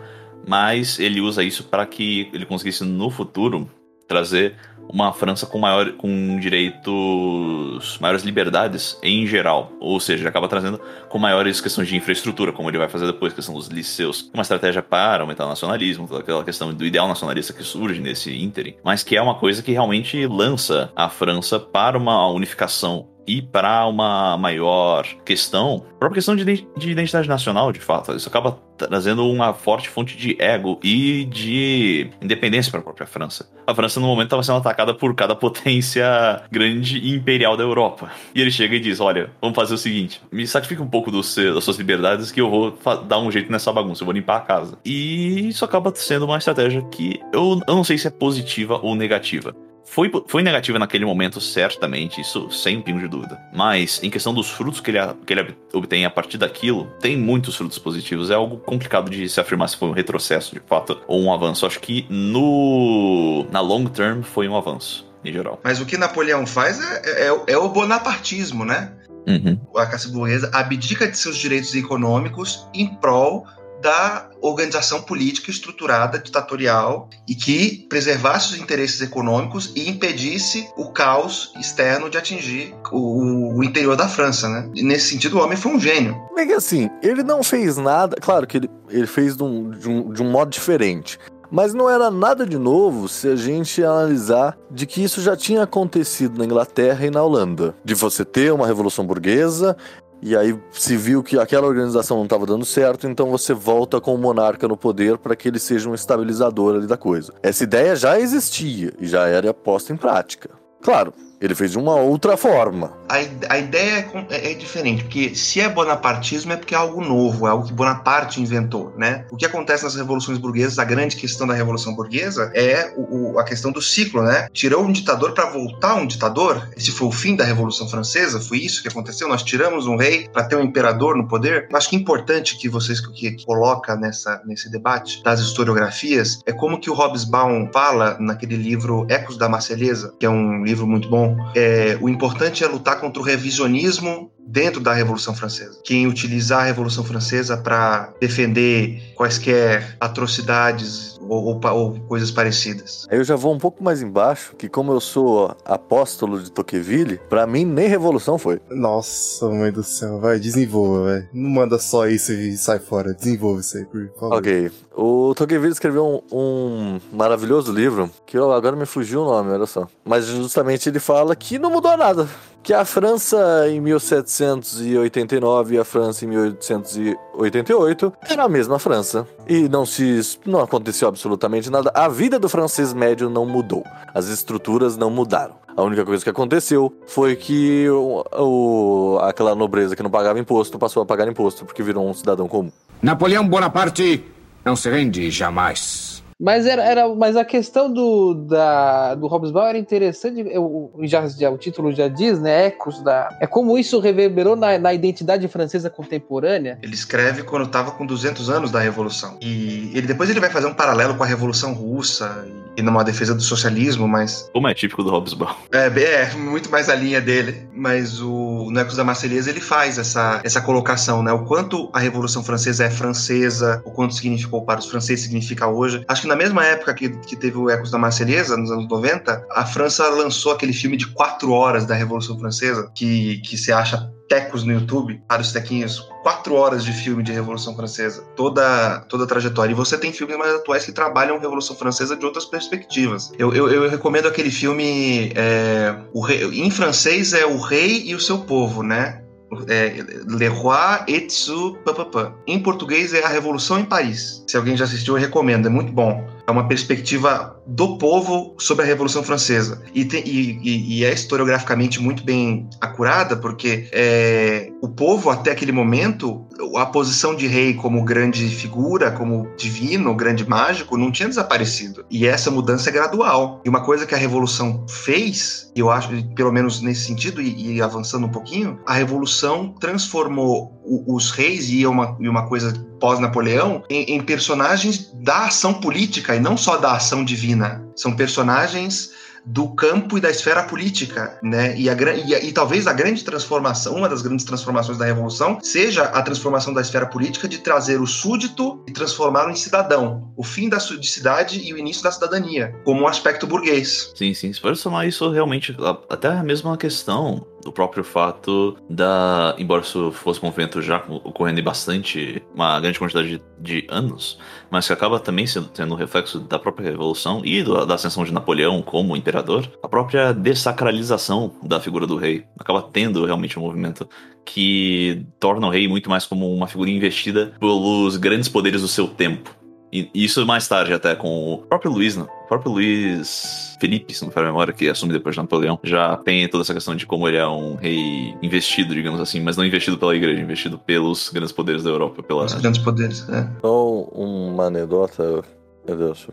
mas ele usa isso para que ele conseguisse no futuro trazer uma França com maior com direitos, maiores liberdades em geral, ou seja, acaba trazendo com maiores questões de infraestrutura, como ele vai fazer depois, questão dos liceus, uma estratégia para aumentar o nacionalismo, toda aquela questão do ideal nacionalista que surge nesse ínterim, mas que é uma coisa que realmente lança a França para uma unificação e para uma maior questão, a própria questão de ident- de identidade nacional, de fato. Isso acaba trazendo uma forte fonte de ego e de independência para a própria França. A França, no momento, estava sendo atacada por cada potência grande e imperial da Europa. E ele chega e diz: Olha, vamos fazer o seguinte, me sacrifica um pouco do seu- das suas liberdades que eu vou dar um jeito nessa bagunça, eu vou limpar a casa. E isso acaba sendo uma estratégia que eu, eu não sei se é positiva ou negativa. Foi, foi negativa naquele momento, certamente, isso sem pingo de dúvida. Mas, em questão dos frutos que ele, que ele obtém a partir daquilo, tem muitos frutos positivos. É algo complicado de se afirmar se foi um retrocesso, de fato, ou um avanço. Acho que no na long term foi um avanço, em geral. Mas o que Napoleão faz é, é- é o bonapartismo, né? Uhum. A classe burguesa abdica de seus direitos econômicos em prol da organização política estruturada, ditatorial, e que preservasse os interesses econômicos e impedisse o caos externo de atingir o, o interior da França, né? E nesse sentido, o homem foi um gênio. É assim, ele não fez nada. Claro que ele, ele fez de um, de, um, de um modo diferente. Mas não era nada de novo se a gente analisar de que isso já tinha acontecido na Inglaterra e na Holanda. De você ter uma revolução burguesa e aí se viu que aquela organização não estava dando certo, então você volta com o monarca no poder para que ele seja um estabilizador ali da coisa. Essa ideia já existia e já era posta em prática. Claro, ele fez uma outra forma. A, a ideia é, é, diferente, porque se é bonapartismo é porque é algo novo, é algo que Bonaparte inventou, né? O que acontece nas revoluções burguesas, a grande questão da revolução burguesa é o, o, a questão do ciclo, né? Tirou um ditador para voltar um ditador. Esse foi o fim da Revolução Francesa, foi isso que aconteceu. Nós tiramos um rei para ter um imperador no poder. Eu acho que é importante que vocês que, que coloca nessa nesse debate das historiografias é como que o Hobsbawm fala naquele livro Ecos da Marselhesa, que é um livro muito bom é, o importante é lutar contra o revisionismo dentro da Revolução Francesa. Quem utilizar a Revolução Francesa para defender quaisquer atrocidades ou, ou, ou, coisas parecidas. Eu já vou um pouco mais embaixo, que como eu sou apóstolo de Tocqueville, para mim nem revolução foi. Nossa, mãe do céu, vai, desenvolva, velho. Não manda só isso e sai fora, desenvolva isso aí, por favor. Ok. O Tocqueville escreveu um, um maravilhoso livro, que eu, agora me fugiu o nome, olha só. Mas justamente ele fala que não mudou nada que a França em 1789 e a França em 1888 era a mesma França. E não se não aconteceu absolutamente nada. A vida do francês médio não mudou. As estruturas não mudaram. A única coisa que aconteceu foi que o, o, aquela nobreza que não pagava imposto passou a pagar imposto porque virou um cidadão comum. Napoleão Bonaparte não se rende jamais. Mas era, era, mas a questão do, da, do Hobsbawm era interessante. Eu, já, já, o título já diz, né? Ecos da. É como isso reverberou na, na identidade francesa contemporânea. Ele escreve quando estava com 200 anos da Revolução. E ele depois ele vai fazer um paralelo com a Revolução Russa e numa defesa do socialismo, mas. Como é típico do Hobsbawm. É, é muito mais a linha dele. Mas o no Ecos da Marselhesa ele faz essa, essa colocação, né? O quanto a Revolução Francesa é francesa, o quanto significou para os franceses significa hoje. Acho que na mesma época que, que teve o Ecos da Marselhesa, nos anos 90, a França lançou aquele filme de quatro horas da Revolução Francesa, que, que se acha tecos no YouTube, vários tequinhos, quatro horas de filme de Revolução Francesa, toda, toda a trajetória. E você tem filmes mais atuais que trabalham Revolução Francesa de outras perspectivas. Eu, eu, eu recomendo aquele filme, é, o rei, em francês é O Rei e o Seu Povo, né? É, Le Roi et su papapá. Em português é A Revolução em Paris. Se alguém já assistiu, eu recomendo, é muito bom. É uma perspectiva do povo sobre a Revolução Francesa. E, tem, e, e é historiograficamente muito bem acurada, porque é, o povo, até aquele momento, a posição de rei como grande figura, como divino, grande mágico, não tinha desaparecido. E essa mudança é gradual. E uma coisa que a Revolução fez, eu acho, pelo menos nesse sentido, e, e avançando um pouquinho, a Revolução transformou os reis, e é uma, e uma coisa pós-Napoleão, em, em personagens da ação política e não só da ação divina. São personagens do campo e da esfera política, né? E, a, e, e, talvez a grande transformação, uma das grandes transformações da Revolução, seja a transformação da esfera política de trazer o súdito e transformá-lo em cidadão. O fim da sudicidade e o início da cidadania, como um aspecto burguês. Sim, sim. Se for somar isso, realmente, até a mesma questão do próprio fato da. Embora isso fosse um movimento já ocorrendo em bastante. uma grande quantidade de, de anos, mas que acaba também sendo, tendo um reflexo da própria Revolução e do, da ascensão de Napoleão como imperador, a própria dessacralização da figura do rei acaba tendo realmente um movimento que torna o rei muito mais como uma figura investida pelos grandes poderes do seu tempo. E isso mais tarde, até com o próprio Luiz, né? o próprio Luiz Felipe, se não me falha a memória, que assume depois de Napoleão, já tem toda essa questão de como ele é um rei investido, digamos assim, mas não investido pela igreja, investido pelos grandes poderes da Europa. Pela... Os grandes poderes, é. Só uma anedota, meu Deus.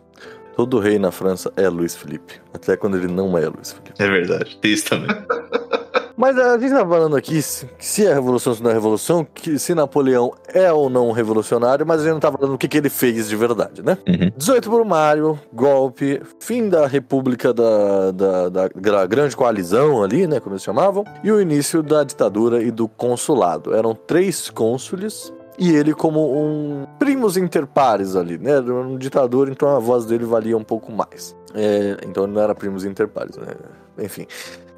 Todo rei na França é Luiz Felipe. Até quando ele não é Luiz Felipe. É verdade, tem isso também. Mas a gente tá falando aqui se é revolução, se não é revolução, que se Napoleão é ou não revolucionário, mas a gente não tá falando o que, que ele fez de verdade, né? Uhum. 18 por Mário, golpe, fim da República da, da, da, da, Grande Coalizão ali, né? Como eles chamavam, e o início da ditadura e do consulado. Eram três cônsules e ele como um primos inter pares ali, né? Era um ditador, então a voz dele valia um pouco mais. É, então ele não era primos inter pares, né? Enfim.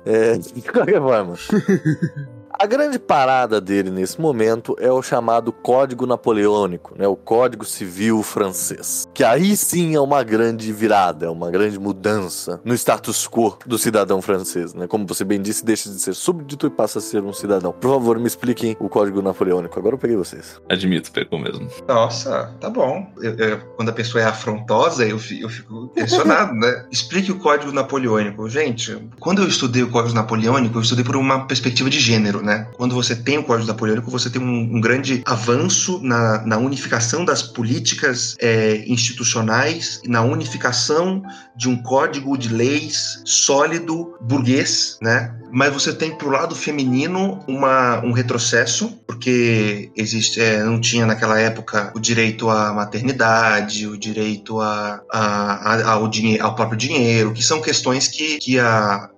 É, de qualquer forma. A grande parada dele nesse momento é o chamado Código Napoleônico, né? o Código Civil Francês. Que aí sim é uma grande virada, é uma grande mudança no status quo do cidadão francês. Né? Como você bem disse, deixa de ser súbdito e passa a ser um cidadão. Por favor, me expliquem o Código Napoleônico. Agora eu peguei vocês. Admito, pegou mesmo. Nossa, tá bom. Eu- eu- quando a pessoa é afrontosa, eu, eu fico impressionado, né? Explique o Código Napoleônico. Gente, quando eu estudei o Código Napoleônico, eu estudei por uma perspectiva de gênero, né? Quando você tem o Código Napoleônico, você tem um, um grande avanço na, na unificação das políticas é, institucionais, na unificação de um código de leis sólido, burguês, né? Mas você tem pro lado feminino uma, um retrocesso, porque existe, é, não tinha naquela época o direito à maternidade, o direito a, a- a- ao, ao próprio dinheiro, que são questões que, que a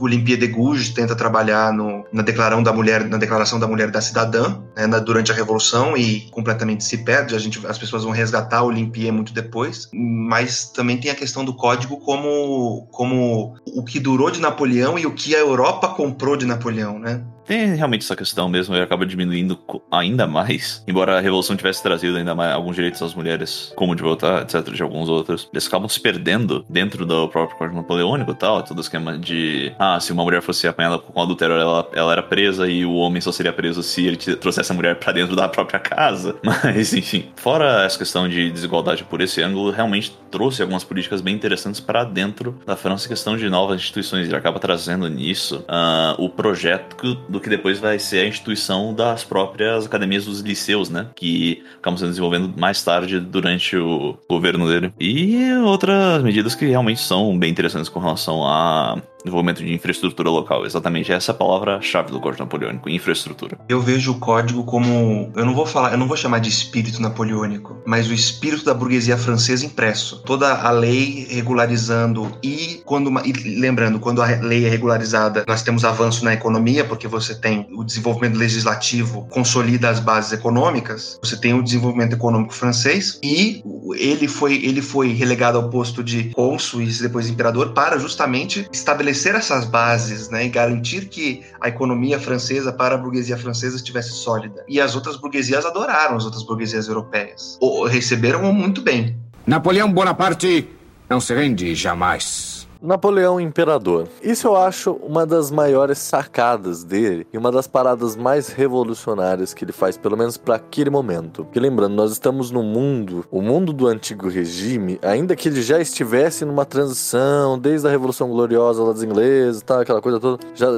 Olimpíada de Gouges tenta trabalhar no, na, declaração da mulher, na declaração da mulher da cidadã né, na- durante a Revolução e completamente se perde. A gente, as pessoas vão resgatar a Olimpíada muito depois, mas também tem a questão do código como, como o que durou de Napoleão e o que a Europa comprou de Napoleão, né? Tem realmente essa questão mesmo, e acaba diminuindo ainda mais. Embora a Revolução tivesse trazido ainda mais alguns direitos às mulheres, como de votar, etc., de alguns outros, eles acabam se perdendo dentro do próprio Código Napoleônico e tal, todo esquema de, ah, se uma mulher fosse apanhada com adultério, ela, ela era presa e o homem só seria preso se ele trouxesse a mulher pra dentro da própria casa. Mas, enfim, fora essa questão de desigualdade por esse ângulo, realmente trouxe algumas políticas bem interessantes para dentro da França, questão de novas instituições. Ele acaba trazendo nisso ah, o projeto do que depois vai ser a instituição das próprias academias dos liceus, né? Que acabam sendo desenvolvendo mais tarde durante o governo dele. E outras medidas que realmente são bem interessantes com relação a desenvolvimento de infraestrutura local. Exatamente essa é a palavra-chave do Código Napoleônico, infraestrutura. Eu vejo o código como, eu não vou falar, eu não vou chamar de espírito napoleônico, mas o espírito da burguesia francesa impresso. Toda a lei regularizando e quando e lembrando, quando a lei é regularizada, nós temos avanço na economia, porque você tem o desenvolvimento legislativo consolida as bases econômicas, você tem o desenvolvimento econômico francês e ele foi ele foi relegado ao posto de cônsul e depois imperador para justamente estabelecer essas bases, né, e garantir que a economia francesa para a burguesia francesa estivesse sólida. E as outras burguesias adoraram, as outras burguesias europeias. Ou receberam muito bem. Napoleão Bonaparte não se rende jamais. Napoleão Imperador. Isso eu acho uma das maiores sacadas dele e uma das paradas mais revolucionárias que ele faz, pelo menos para aquele momento. Porque lembrando, nós estamos no mundo, o mundo do antigo regime, ainda que ele já estivesse numa transição, desde a Revolução Gloriosa lá dos ingleses, tá, aquela coisa toda, já,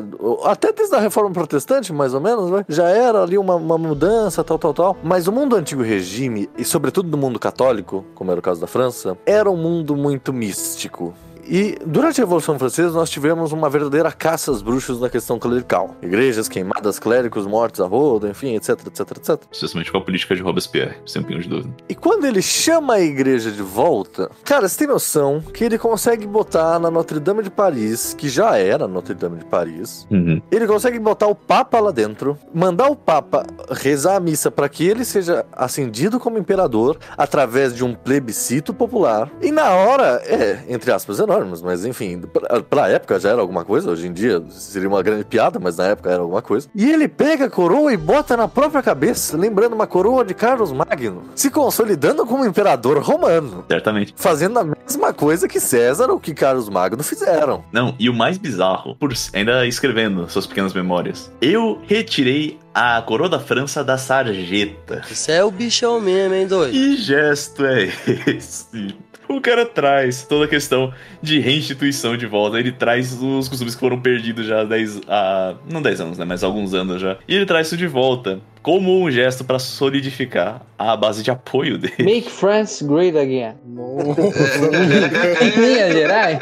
até desde a Reforma Protestante, mais ou menos, né? já era ali uma, uma mudança, tal, tal, tal. Mas o mundo do antigo regime, e sobretudo do mundo católico, como era o caso da França, era um mundo muito místico. E durante a Revolução Francesa nós tivemos uma verdadeira caça às bruxas na questão clerical. Igrejas queimadas, clérigos mortos a rodo, enfim, etc, etc, etc. Especialmente com a política de Robespierre, sem pingo de dúvida. E quando ele chama a igreja de volta, cara, você tem noção que ele consegue botar na Notre Dame de Paris, que já era Notre Dame de Paris, ele consegue botar o Papa lá dentro, mandar o Papa rezar a missa para que ele seja ascendido como imperador através de um plebiscito popular. E na hora, é, entre aspas, enormes, mas enfim, pra, pra época já era alguma coisa, hoje em dia seria uma grande piada, mas na época era alguma coisa. E ele pega a coroa e bota na própria cabeça, lembrando uma coroa de Carlos Magno, se consolidando como imperador romano. Certamente. Fazendo a mesma coisa que César ou que Carlos Magno fizeram. Não, e o mais bizarro, por ainda escrevendo suas pequenas memórias, eu retirei a coroa da França da sarjeta. Isso é o bichão mesmo, hein, doido? Que gesto é esse? O cara traz toda a questão de reinstituição de volta. Ele traz os costumes que foram perdidos já há 10. há- não 10 anos, né? Mas alguns anos já. E ele traz isso de volta. Como um gesto para solidificar a base de apoio dele. Make France great again. em Minas Gerais?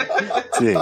Sim.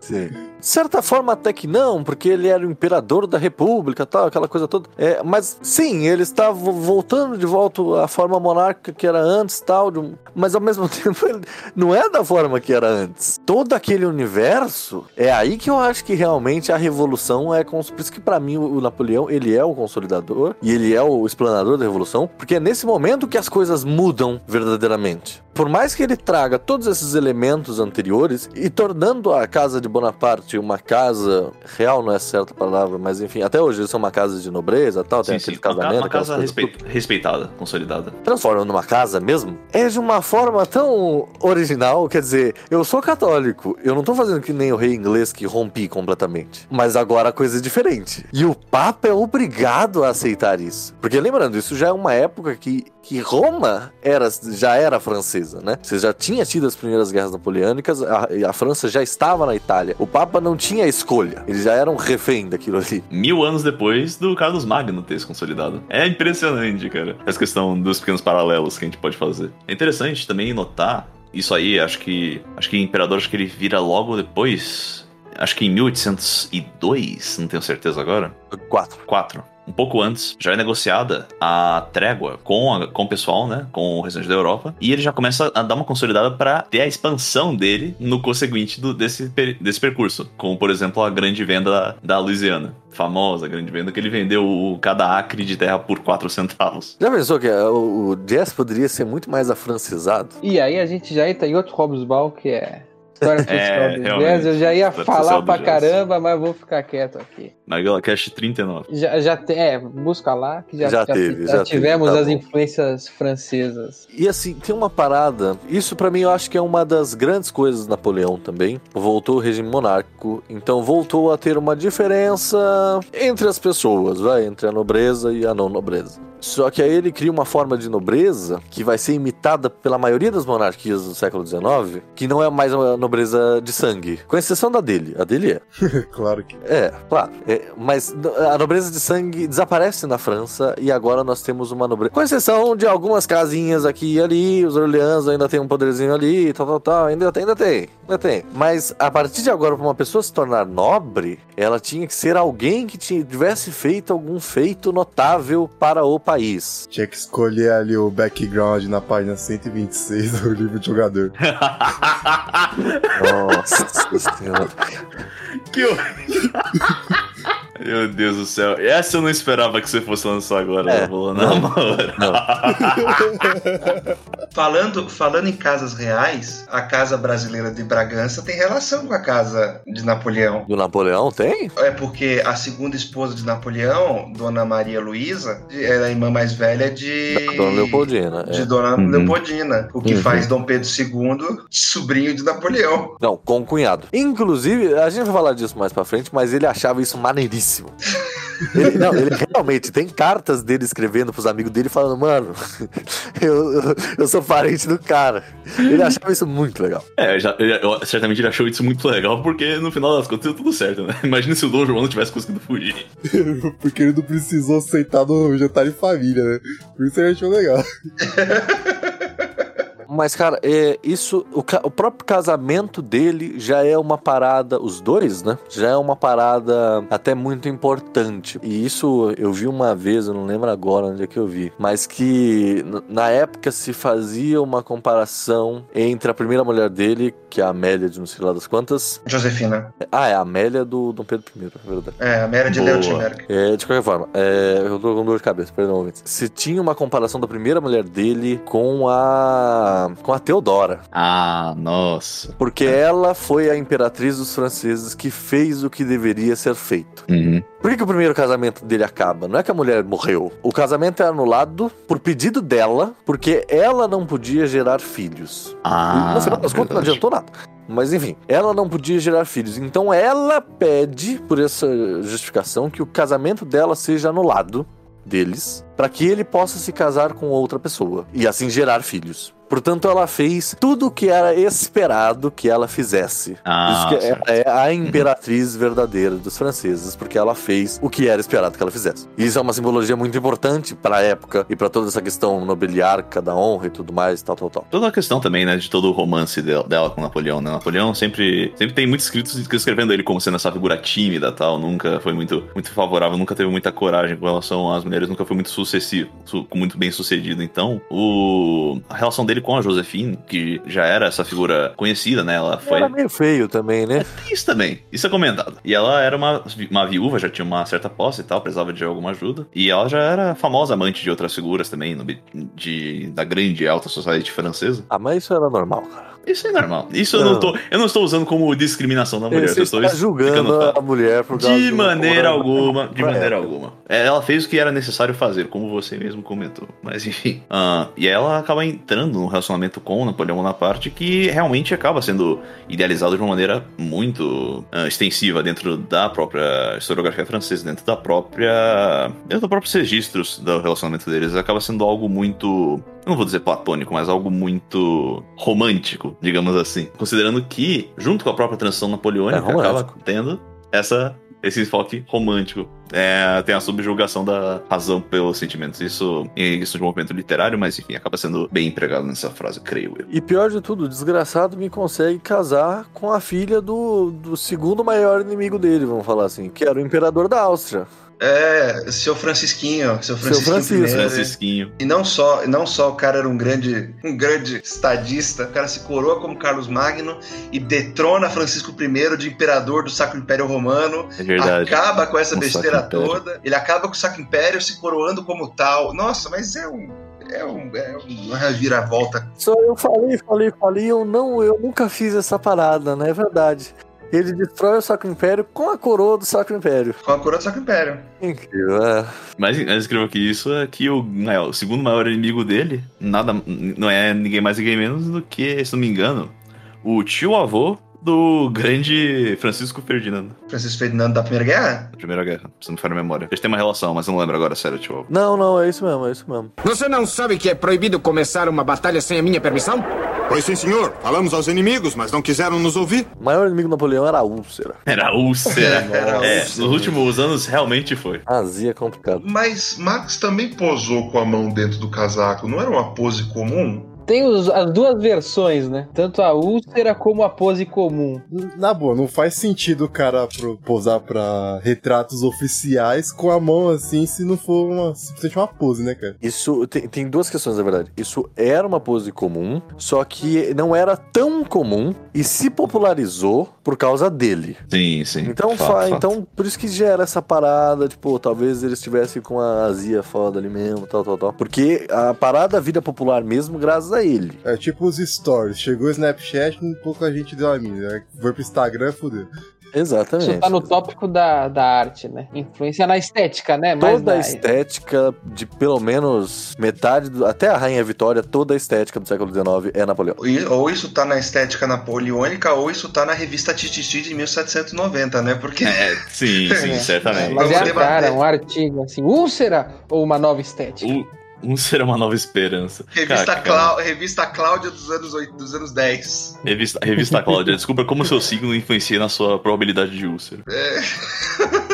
Sim. De certa forma, até que não, porque ele era o imperador da república, tal, aquela coisa toda. É, mas sim, ele estava voltando de volta à forma monárquica que era antes, tal, de mas ao mesmo tempo ele não é da forma que era antes. Todo aquele universo é aí que eu acho que realmente a revolução é por isso que pra mim o o Napoleão ele é o consolidador e ele é o explanador da revolução, porque é nesse momento que as coisas mudam verdadeiramente. Por mais que ele traga todos esses elementos anteriores e tornando a casa de Bonaparte uma casa real, não é certa a palavra, mas enfim, até hoje eles são uma casa de nobreza, tal, tem Sim, sim. aquele casamento, uma casa respe- respeitada, consolidada. transforma numa casa mesmo, é de uma forma tão original. Quer dizer, eu sou católico, eu não tô fazendo que nem o rei inglês que rompi completamente. Mas agora a coisa é diferente. E o Papa é obrigado a aceitar isso. Porque lembrando, isso já é uma época que, que Roma era, já era francesa, né? Você já tinha tido as primeiras guerras napoleônicas, a, a França já estava na Itália. O Papa não tinha escolha, ele já era um refém daquilo ali. Mil anos depois do Carlos Magno ter se consolidado. É impressionante, cara. Essa questão dos pequenos paralelos que a gente pode fazer. É interessante também notar isso aí, acho que. Acho que o imperador acho que ele vira logo depois. Acho que em 1802, não tenho certeza agora. Quatro. 4. Um pouco antes, já é negociada a trégua com, a- com o pessoal, né? Com o restante da Europa. E ele já começa a dar uma consolidada para ter a expansão dele no conseguinte do, desse, per- desse percurso. Como, por exemplo, a grande venda da Louisiana. Famosa grande venda que ele vendeu o- cada acre de terra por 4 centavos. Já pensou que é, o, o Jazz poderia ser muito mais afrancesado? E aí a gente já entra em outro Hobbsball, que é história social do jazz. Eu já ia falar pra caramba, mas vou ficar quieto aqui. Naguela Cash 39. Já, já tem, é, busca lá, que já, Já teve, já teve, tivemos tá as bom. influências francesas. E assim, tem uma parada. Isso pra mim eu acho que é uma das grandes coisas do Napoleão também. Voltou o regime monárquico, então voltou a ter uma diferença entre as pessoas, vai, entre a nobreza e a não nobreza. Só que aí ele cria uma forma de nobreza que vai ser imitada pela maioria das monarquias do século XIX, que não é mais uma nobreza de sangue, com exceção da dele. A dele é. claro que. É, claro. É, mas a nobreza de sangue desaparece na França e agora nós temos uma nobreza. Com exceção de algumas casinhas aqui e ali, os Orleans ainda tem um poderzinho ali, tal, tal, tal. Ainda tem, ainda tem, ainda tem. Mas a partir de agora, para uma pessoa se tornar nobre, ela tinha que ser alguém que tivesse feito algum feito notável para o país. Tinha que escolher ali o background na página 126 do livro de jogador. Nossa senhora. Que horrível. Meu Deus do céu. Essa eu não esperava que você fosse lançar agora, É. Lavolo, na moral. Falando, falando em casas reais, a casa brasileira de Bragança tem relação com a casa de Napoleão. Do Napoleão tem? É porque a segunda esposa de Napoleão, Dona Maria Luísa, era a irmã mais velha de. Da Dona Leopoldina. De É. Dona Uhum. Leopoldina. O que Uhum. faz Dom Pedro II sobrinho de Napoleão. Não, com o cunhado. Inclusive, a gente vai falar disso mais pra frente, mas ele achava isso maneiríssimo. Ele, não, ele realmente tem cartas dele escrevendo pros amigos dele falando, mano, eu, eu, eu sou parente do cara. Ele achava isso muito legal. É, já, eu- eu- certamente ele achou isso muito legal, porque no final das contas deu tudo certo, né? Imagina se o Dom João não tivesse conseguido fugir. Porque ele não precisou sentar no jantar de família, né? Por isso ele achou legal. Mas, cara, é, isso. O, o próprio casamento dele já é uma parada, os dois, né? Já é uma parada até muito importante. E isso eu vi uma vez, eu não lembro agora onde é que eu vi. Mas que na época se fazia uma comparação entre a primeira mulher dele, que é a Amélia de não sei lá das quantas. Josefina. Ah, é a Amélia do Dom Pedro I, é verdade. É, a Mera de. Leutenberg. É, de qualquer forma, é, eu tô com dor de cabeça, perdão, ouvintes. Se tinha uma comparação da primeira mulher dele com a. com a Teodora. Ah, nossa. Porque ela foi a imperatriz dos franceses que fez o que deveria ser feito. Uhum. Por que, que o primeiro casamento dele acaba? Não é que a mulher morreu. O casamento é anulado por pedido dela, porque ela não podia gerar filhos. Ah, E no final das contas não adiantou nada. Mas enfim, ela não podia gerar filhos. Então ela pede, por essa justificação, que o casamento dela seja anulado deles, para que ele possa se casar com outra pessoa e assim gerar filhos. Portanto, ela fez tudo o que era esperado que ela fizesse. Ah, Isso que ela é a imperatriz verdadeira dos franceses, porque ela fez o que era esperado que ela fizesse. E isso é uma simbologia muito importante para a época e para toda essa questão nobiliarca da honra e tudo mais, tal, tal, tal. Toda a questão também, né, de todo o romance dela, dela com Napoleão, né? Napoleão sempre, sempre tem muitos escritos descrevendo ele como sendo essa figura tímida e tal, nunca foi muito, muito favorável, nunca teve muita coragem com relação às mulheres, nunca foi muito sucessivo, su- muito bem sucedido. Então, o, a relação dele com a Josephine, que já era essa figura conhecida, né? Ela foi. Era meio feio também, né? Isso também, isso é comentado. E ela era uma, uma viúva, já tinha uma certa posse e tal, precisava de alguma ajuda. E ela já era famosa amante de outras figuras também, no, de, da grande alta sociedade francesa. Ah, mas isso era normal, cara. Isso é normal. Isso eu não Não. tô. Eu não estou usando como discriminação da mulher. Você eu estou está julgando explicando a mulher por causa de maneira alguma, de É. maneira alguma. É, Ela fez o que era necessário fazer, como você mesmo comentou. Mas enfim. Ah, e ela acaba entrando num relacionamento com o Napoleão Bonaparte que realmente acaba sendo idealizado de uma maneira muito ah, extensiva dentro da própria historiografia francesa, dentro da própria. dentro dos próprios registros do relacionamento deles. Acaba sendo algo muito. Não vou dizer platônico, mas algo muito romântico, digamos assim. Considerando que, junto com a própria transição napoleônica, É acaba tendo essa, esse enfoque romântico. É, tem a subjugação da razão pelos sentimentos. Isso em questão de movimento literário, mas enfim, acaba sendo bem empregado nessa frase, creio eu. E pior de tudo, o desgraçado me consegue casar com a filha do, do segundo maior inimigo dele, vamos falar assim, que era o imperador da Áustria. É, seu Francisquinho, seu Francisquinho Francisco. primeiro. Francisquinho. E não só, não só o cara era um grande, um grande estadista, o cara se coroa como Carlos Magno e detrona Francisco I de imperador do Sacro Império Romano, É verdade. acaba com essa Um besteira toda, ele acaba com o Sacro Império se coroando como tal. Nossa, mas é um é um, é uma reviravolta. Só eu falei, falei, falei, eu não, eu nunca fiz essa parada, né? É verdade. Ele destrói o Sacro Império com a coroa do Sacro Império. Com a coroa do Sacro Império. Incrível, é. Mas mais incrível que isso é que o, né, o segundo maior inimigo dele, nada, não é ninguém mais ninguém menos do que, se não me engano, o tio-avô do grande Francisco Ferdinando, Francisco Ferdinando da Primeira Guerra? da Primeira Guerra, se não me falha a memória. Eles têm uma relação, mas eu não lembro agora, sério, tio-avô. Não, não, é isso mesmo, é isso mesmo. Você não sabe que é proibido começar uma batalha sem a minha permissão? Pois sim, senhor. Falamos aos inimigos, mas não quiseram nos ouvir. O maior inimigo do Napoleão era a úlcera. Era úlcera. Era é, úlcera. nos últimos anos realmente foi. Azia é complicado. Mas Max também posou com a mão dentro do casaco. Não era uma pose comum? Tem os- as duas versões, né? Tanto a úlcera como a pose comum. Na boa, não faz sentido o cara pro- posar pra retratos oficiais com a mão assim, se não for uma, simplesmente uma pose, né, cara? Isso tem, tem duas questões, na verdade. Isso era uma pose comum, só que não era tão comum e se popularizou por causa dele. Sim, sim. Então, Fato, fa- fato. então por isso que gera essa parada, tipo, talvez eles estivessem com a azia foda ali mesmo, tal, tal, tal. Porque a parada vira popular mesmo graças a ele. É tipo os stories. Chegou o Snapchat, um pouco a gente deu a mina. né? Foi pro Instagram, fudeu. Exatamente. Isso tá no tópico da, da arte, né? Influência na estética, né? Mas Toda a na- estética de pelo menos metade, do, até a Rainha Vitória, toda a estética do século XIX é Napoleão. E- Ou isso tá na estética napoleônica, ou isso tá na revista Tititi de 1790, né? Porque É, sim, sim, certamente. Mas é a cara, um artigo assim. Úlcera ou uma nova estética? O, um será uma nova esperança. revista, Cara, Clá- revista Cláudia dos anos, oit- dos anos 10. Revista, revista Cláudia, desculpa como seu signo influencia na sua probabilidade de úlcera. É.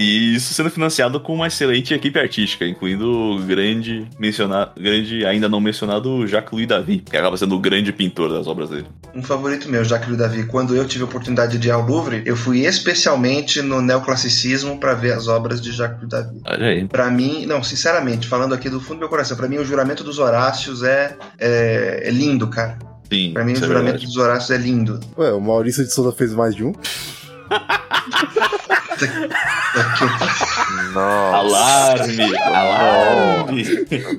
E isso sendo financiado com uma excelente equipe artística, incluindo o grande mencionado, grande ainda não mencionado Jacques-Louis David, que acaba sendo o grande pintor das obras dele. Um favorito meu, Jacques Davi. Quando eu tive a oportunidade de ir ao Louvre, eu fui especialmente no neoclassicismo para ver as obras de Jacques Davi. Olha aí. Pra mim, não, sinceramente, falando aqui do fundo do meu coração, pra mim o juramento dos Horácios é, é, é lindo, cara. Sim, Pra mim o é juramento verdade. dos Horácios é lindo. Ué, o Maurício de Souza fez mais de um. Eu- Nossa. Alarme! Alarme!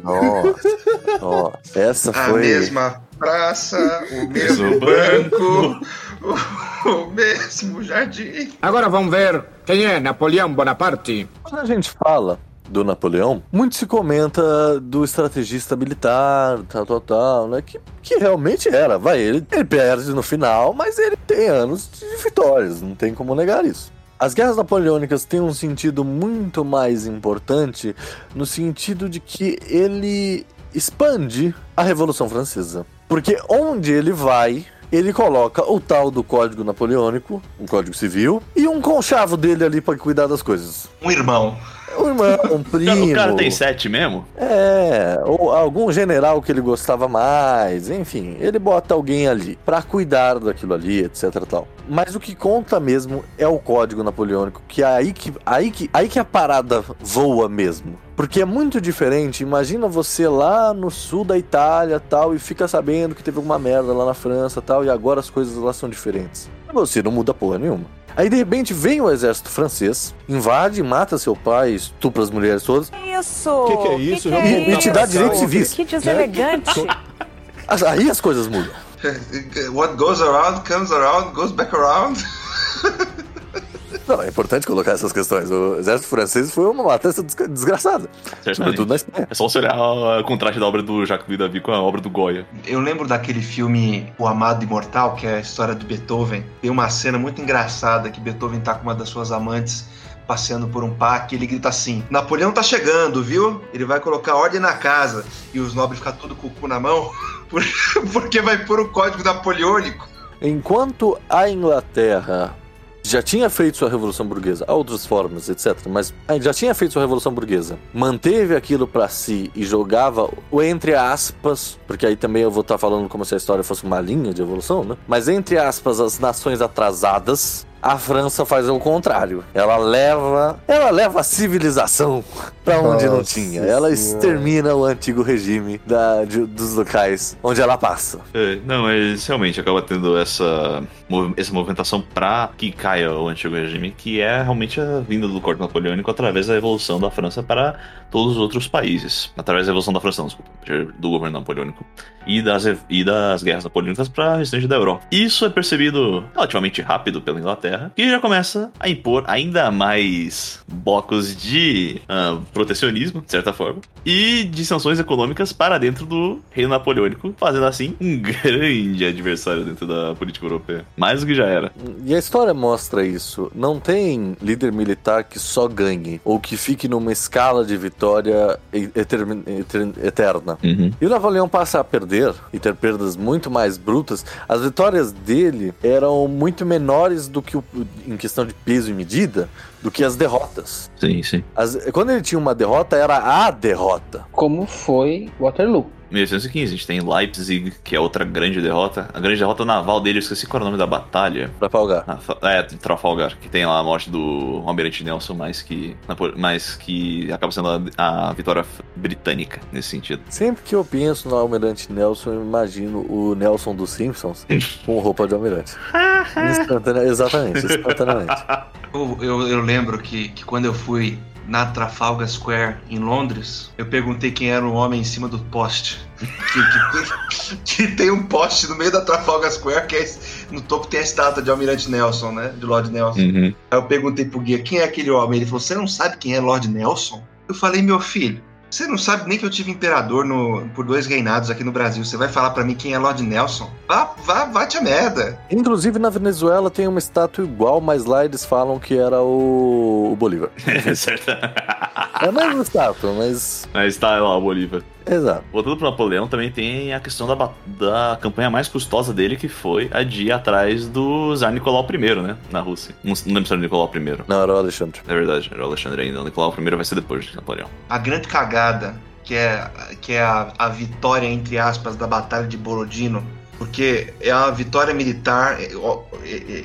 Nossa. Nossa. Essa A foi. mesma praça, o mesmo Mesmo banco, o, o mesmo jardim. Agora vamos ver quem é Napoleão Bonaparte. Quando a gente fala do Napoleão, muito se comenta do estrategista militar, tal, tal, tal, né? Que, que realmente era. Vai, ele, ele perde no final, mas ele tem anos de vitórias, não tem como negar isso. As guerras napoleônicas têm um sentido muito mais importante no sentido de que ele expande a Revolução Francesa. Porque onde ele vai, ele coloca o tal do Código Napoleônico, um Código Civil, e um conchavo dele ali para cuidar das coisas. Um irmão. Um irmão, um primo. O cara tem sete mesmo? É, ou algum general que ele gostava mais, enfim, ele bota alguém ali pra cuidar daquilo ali, etc tal. Mas o que conta mesmo é o código napoleônico, que é aí que, aí que, aí que a parada voa mesmo. Porque é muito diferente. Imagina você lá no sul da Itália tal e fica sabendo que teve alguma merda lá na França tal e agora as coisas lá são diferentes. Você não muda porra nenhuma. Aí de repente vem o exército francês, invade, mata seu pai, estupra as mulheres todas. Isso! O que, que é isso? Que que Vamos é E, e te dá direitos civis. Que deselegante! Aí as coisas mudam. What goes around comes around, goes back around. Não, é importante colocar essas questões. O exército francês foi uma matança desgra- desgraçada. Sobretudo na Espanha. É só você olhar o contraste da obra do Jacques Davi com a obra do Goya. Eu lembro daquele filme O Amado Imortal, que é a história de Beethoven. Tem uma cena muito engraçada que Beethoven tá com uma das suas amantes passeando por um parque e ele grita assim: Napoleão tá chegando, viu? Ele vai colocar ordem na casa. E os nobres ficam tudo com o cu na mão, por- porque vai pôr o código napoleônico. Enquanto a Inglaterra já tinha feito sua revolução burguesa, outras formas, etc. Mas já tinha feito sua revolução burguesa, manteve aquilo pra si e jogava o entre aspas, porque aí também eu vou estar falando como se a história fosse uma linha de evolução, né? Mas entre aspas, as nações atrasadas. A França faz o contrário. Ela leva, ela leva a civilização pra onde não Nossa tinha. Ela Senhora. extermina o antigo regime da- de- dos locais onde ela passa. É, não, mas realmente acaba tendo essa, essa movimentação pra que caia o antigo regime, que é realmente a vinda do corte napoleônico através da evolução da França para todos os outros países. Através da evolução da França, desculpa, do governo napoleônico. E das, e das guerras napoleônicas para o restante da Europa. Isso é percebido relativamente rápido pela Inglaterra, que já começa a impor ainda mais blocos de ah, protecionismo, de certa forma, e de sanções econômicas para dentro do reino napoleônico, fazendo assim um grande adversário dentro da política europeia. Mais do que já era. E a história mostra isso. Não tem líder militar que só ganhe ou que fique numa escala de vitória eter- eterna. E o Napoleão passa a perder e ter perdas muito mais brutas. As vitórias dele eram muito menores do que o, em questão de peso e medida do que as derrotas. Sim, sim. As- quando ele tinha uma derrota, era a derrota. Como foi Waterloo. 1815, a gente tem Leipzig, que é outra grande derrota. A grande derrota naval dele, eu esqueci qual era o nome da batalha. Trafalgar. Ah, É, Trafalgar, que tem lá a morte do Almirante Nelson, mas que, mas que acaba sendo a, a vitória britânica nesse sentido. Sempre que eu penso no Almirante Nelson, eu imagino o Nelson dos Simpsons com roupa de almirante. Instantane- exatamente, instantaneamente. Eu, eu, eu lembro que, que quando eu fui na Trafalgar Square em Londres, eu perguntei quem era o homem em cima do poste. Que, que, que tem um poste no meio da Trafalgar Square, que é, no topo tem a estátua de Almirante Nelson, né? De Lord Nelson. Aí eu perguntei pro guia quem é aquele homem. Ele falou: Você não sabe quem é Lord Nelson? Eu falei: Meu filho, você não sabe nem que eu tive imperador no, por dois reinados aqui no Brasil. Você vai falar pra mim quem é Lord Nelson? Vá, vá, vá te a merda. Inclusive na Venezuela tem uma estátua igual, mas lá eles falam que era o, o Bolívar. certo? É a mesma estátua, mas. Mas tá lá o Bolívar. Exato. Voltando pro Napoleão, também tem a questão da, da campanha mais custosa dele, que foi a de ir atrás do Tsar Nicolau I, né? Na Rússia. Não, não lembro se era o Nicolau I. Não, era o Alexandre. É verdade, era o Alexandre ainda. O Nicolau I vai ser depois de Napoleão. A grande cagada, que é, que é a, a vitória, entre aspas, da Batalha de Borodino, porque é a vitória militar é,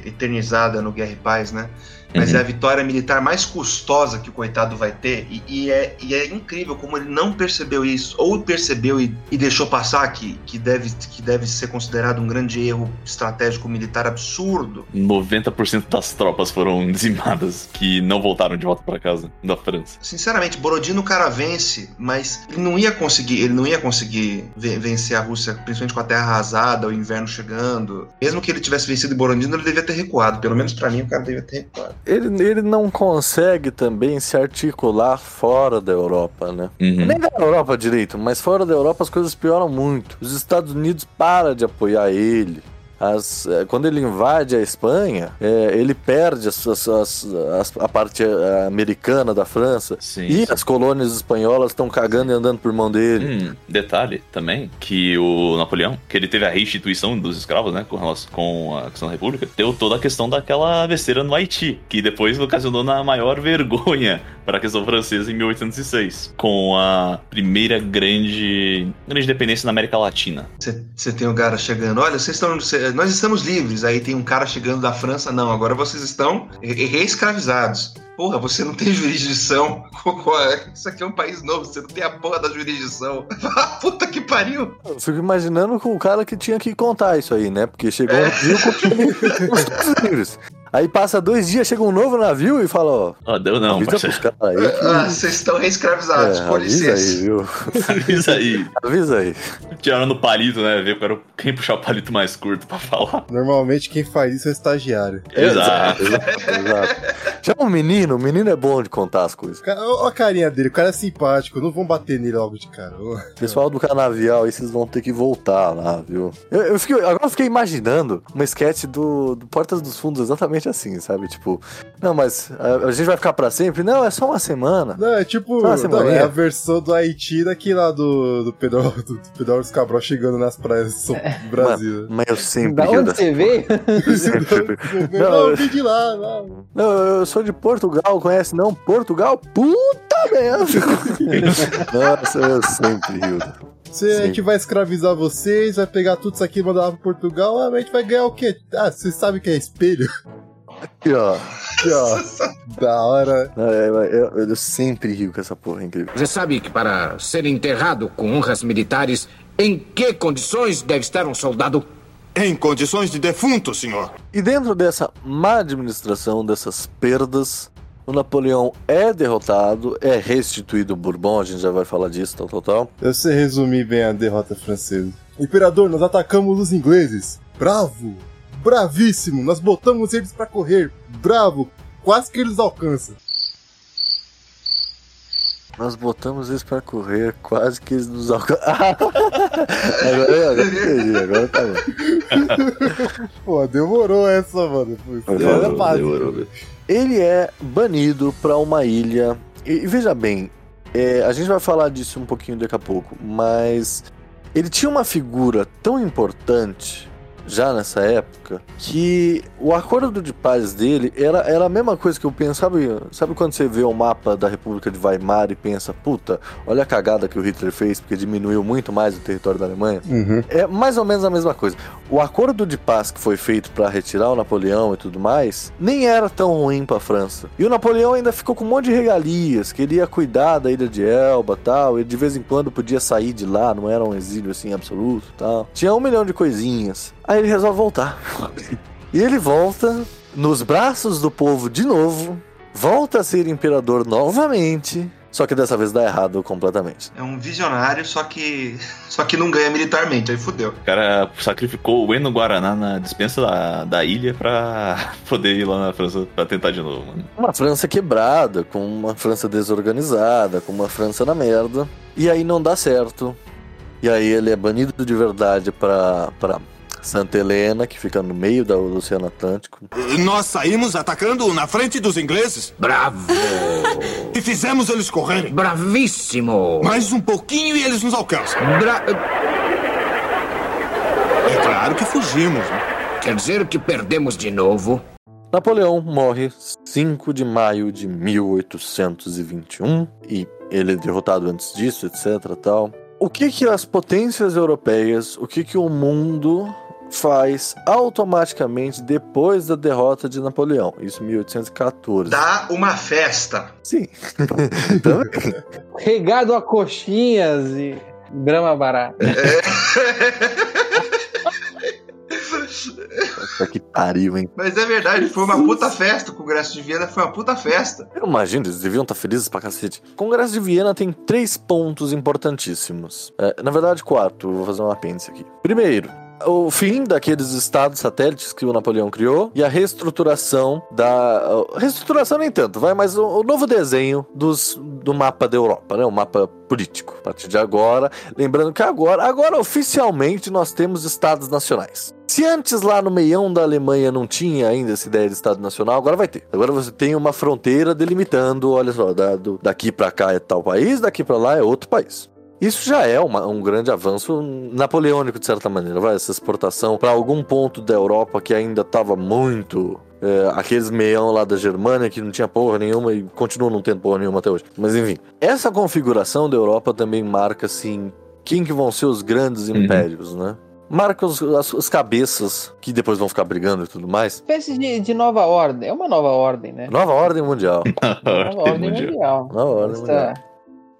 eternizada no Guerra e Paz, né? Mas Uhum. é a vitória militar mais custosa que o coitado vai ter, e, e é, e é incrível como ele não percebeu isso, ou percebeu e, e deixou passar, que, que, deve, que deve ser considerado um grande erro estratégico militar absurdo. 90% das tropas foram dizimadas, que não voltaram de volta pra casa da França. Sinceramente, Borodino o cara vence, mas ele não ia conseguir, ele não ia conseguir ve- vencer a Rússia, principalmente com a terra arrasada, o inverno chegando. Mesmo que ele tivesse vencido Borodino, ele devia ter recuado. Pelo menos pra mim, o cara devia ter recuado. Ele, ele não consegue também se articular fora da Europa, né? Uhum. Nem da Europa direito, mas fora da Europa as coisas pioram muito. Os Estados Unidos param de apoiar ele. As, eh, quando ele invade a Espanha, é, ele perde as, as, as- a parte eh, americana da França. Sim, e sim. as colônias espanholas estão cagando e andando por mão dele. Hum, detalhe também, que o Napoleão, que ele teve a restituição dos escravos, né, com, relação, com a questão da República, deu toda a questão daquela besteira no Haiti, que depois ocasionou na maior vergonha para a questão francesa em 1806, com a primeira grande, grande independência na América Latina. Você tem um cara chegando, olha, vocês estão. cê- nós estamos livres. Aí tem um cara chegando da França, não, agora vocês estão re- reescravizados. Porra, você não tem jurisdição. Isso aqui é um país novo, você não tem a porra da jurisdição. Puta que pariu. Eu fico imaginando com o cara que tinha que contar isso aí, né? Porque chegou um navio com livres. Aí passa dois dias, chega um novo navio e fala, ó. Ó, deu não, avisa parceiro. pros caras aí. que- Ah, vocês estão reescravizados, é, com avisa licença. aí, viu? Avisa aí. Avisa aí. Tiraram no palito, né, ver quero quem puxar o palito mais curto pra falar. Normalmente quem faz isso é o estagiário. Exato. Exato, exato. Chama um menino, o menino é bom de contar as coisas. Olha a carinha dele, o cara é simpático, não vão bater nele logo de cara. Pessoal do canavial, aí vocês vão ter que voltar lá, viu? Eu, eu fiquei- agora eu fiquei imaginando uma sketch do, do Portas dos Fundos exatamente assim, sabe? Tipo, não, mas a, a gente vai ficar pra sempre? Não, é só uma semana. Não, é tipo. Não, é a versão do Haiti daqui lá do, do Pedro do, do Pedro dos Cabral chegando nas praias do Brasil. Mas eu sempre Da onde você veio? Eu sempre- Não, Não, eu vim de lá, não. Não, eu sou de Portugal, conhece não? Portugal? Puta merda! Nossa, eu sempre rio. Você, a gente vai escravizar vocês, vai pegar tudo isso aqui e mandar lá pro Portugal, mas a gente vai ganhar o quê? Ah, vocês sabem que é espelho? Aqui, ó. Aqui, ó. da hora. Não, é, Eu, eu- eu sempre rio com essa porra, é incrível. Você sabe que para ser enterrado com honras militares, em que condições deve estar um soldado? Em condições de defunto, senhor. E dentro dessa má administração, dessas perdas, o Napoleão é derrotado, é restituído o Bourbon, a gente já vai falar disso, tal, tal, tal. Eu sei resumir bem a derrota francesa. Imperador, nós atacamos os ingleses. Bravo! Bravíssimo! Nós botamos eles pra correr. Bravo! Quase que eles alcançam. Nós botamos eles pra correr, quase que eles nos alcançam. agora, agora entendi, agora tá bom. Pô, demorou essa, mano. Demorou, demorou. Ele é banido pra uma ilha. E, e veja bem, é, a gente vai falar disso um pouquinho daqui a pouco, mas ele tinha uma figura tão importante já nessa época que o acordo de paz dele era, era a mesma coisa que eu penso. Sabe, sabe quando você vê o mapa da República de Weimar e pensa, puta, olha a cagada que o Hitler fez porque diminuiu muito mais o território da Alemanha? Uhum. É mais ou menos a mesma coisa. O acordo de paz que foi feito para retirar o Napoleão e tudo mais, nem era tão ruim para a França. E o Napoleão ainda ficou com um monte de regalias, queria cuidar da ilha de Elba, tal, ele de vez em quando podia sair de lá, não era um exílio assim absoluto, tal. Tinha um milhão de coisinhas. Aí ele resolve voltar. E ele volta nos braços do povo de novo, volta a ser imperador novamente, só que dessa vez dá errado completamente. É um visionário, só que. Só que não ganha militarmente, aí fudeu. O cara sacrificou o Eno Guaraná na dispensa da, da ilha pra poder ir lá na França pra tentar de novo, mano. Uma França quebrada, com uma França desorganizada, com uma França na merda. E aí não dá certo. E aí ele é banido de verdade pra, pra Santa Helena, que fica no meio do Oceano Atlântico. Nós saímos atacando na frente dos ingleses Bravo! e fizemos eles correrem. Bravíssimo! Mais um pouquinho e eles nos alcançam. Bra... É claro que fugimos. né? Quer dizer que perdemos de novo? Napoleão morre 5 de maio de 1821 e ele é derrotado antes disso, etc. Tal. O que que as potências europeias, o que que o mundo faz automaticamente depois da derrota de Napoleão? Isso em 1814. Dá uma festa. Sim. Também. Regado a coxinhas e grama barata. Puta que pariu, hein? Mas é verdade, foi uma puta festa. O Congresso de Viena foi uma puta festa. Eu imagino, eles deviam estar felizes pra cacete. O Congresso de Viena tem três pontos importantíssimos. É, na verdade, quatro. Vou fazer um apêndice aqui. Primeiro, o fim daqueles estados satélites que o Napoleão criou e a reestruturação da. Reestruturação nem tanto, vai, mas o, novo desenho dos, do mapa da Europa, né? O mapa político. A partir de agora, lembrando que agora, agora oficialmente nós temos estados nacionais. Se antes lá no meião da Alemanha não tinha ainda essa ideia de Estado Nacional, agora vai ter. Agora você tem uma fronteira delimitando, olha só, da, do, daqui para cá é tal país, daqui para lá é outro país. Isso já é uma, um grande avanço napoleônico, de certa maneira. Vai, essa exportação para algum ponto da Europa que ainda estava muito. É, aqueles meião lá da Germânia que não tinha porra nenhuma e continua não tendo porra nenhuma até hoje. Mas enfim, essa configuração da Europa também marca assim quem que vão ser os grandes Uhum. impérios, né? Marca os, as, as cabeças que depois vão ficar brigando e tudo mais. Espécie de, de nova ordem. É uma nova ordem, né? Nova ordem mundial. Nova ordem mundial. Nova ordem mundial.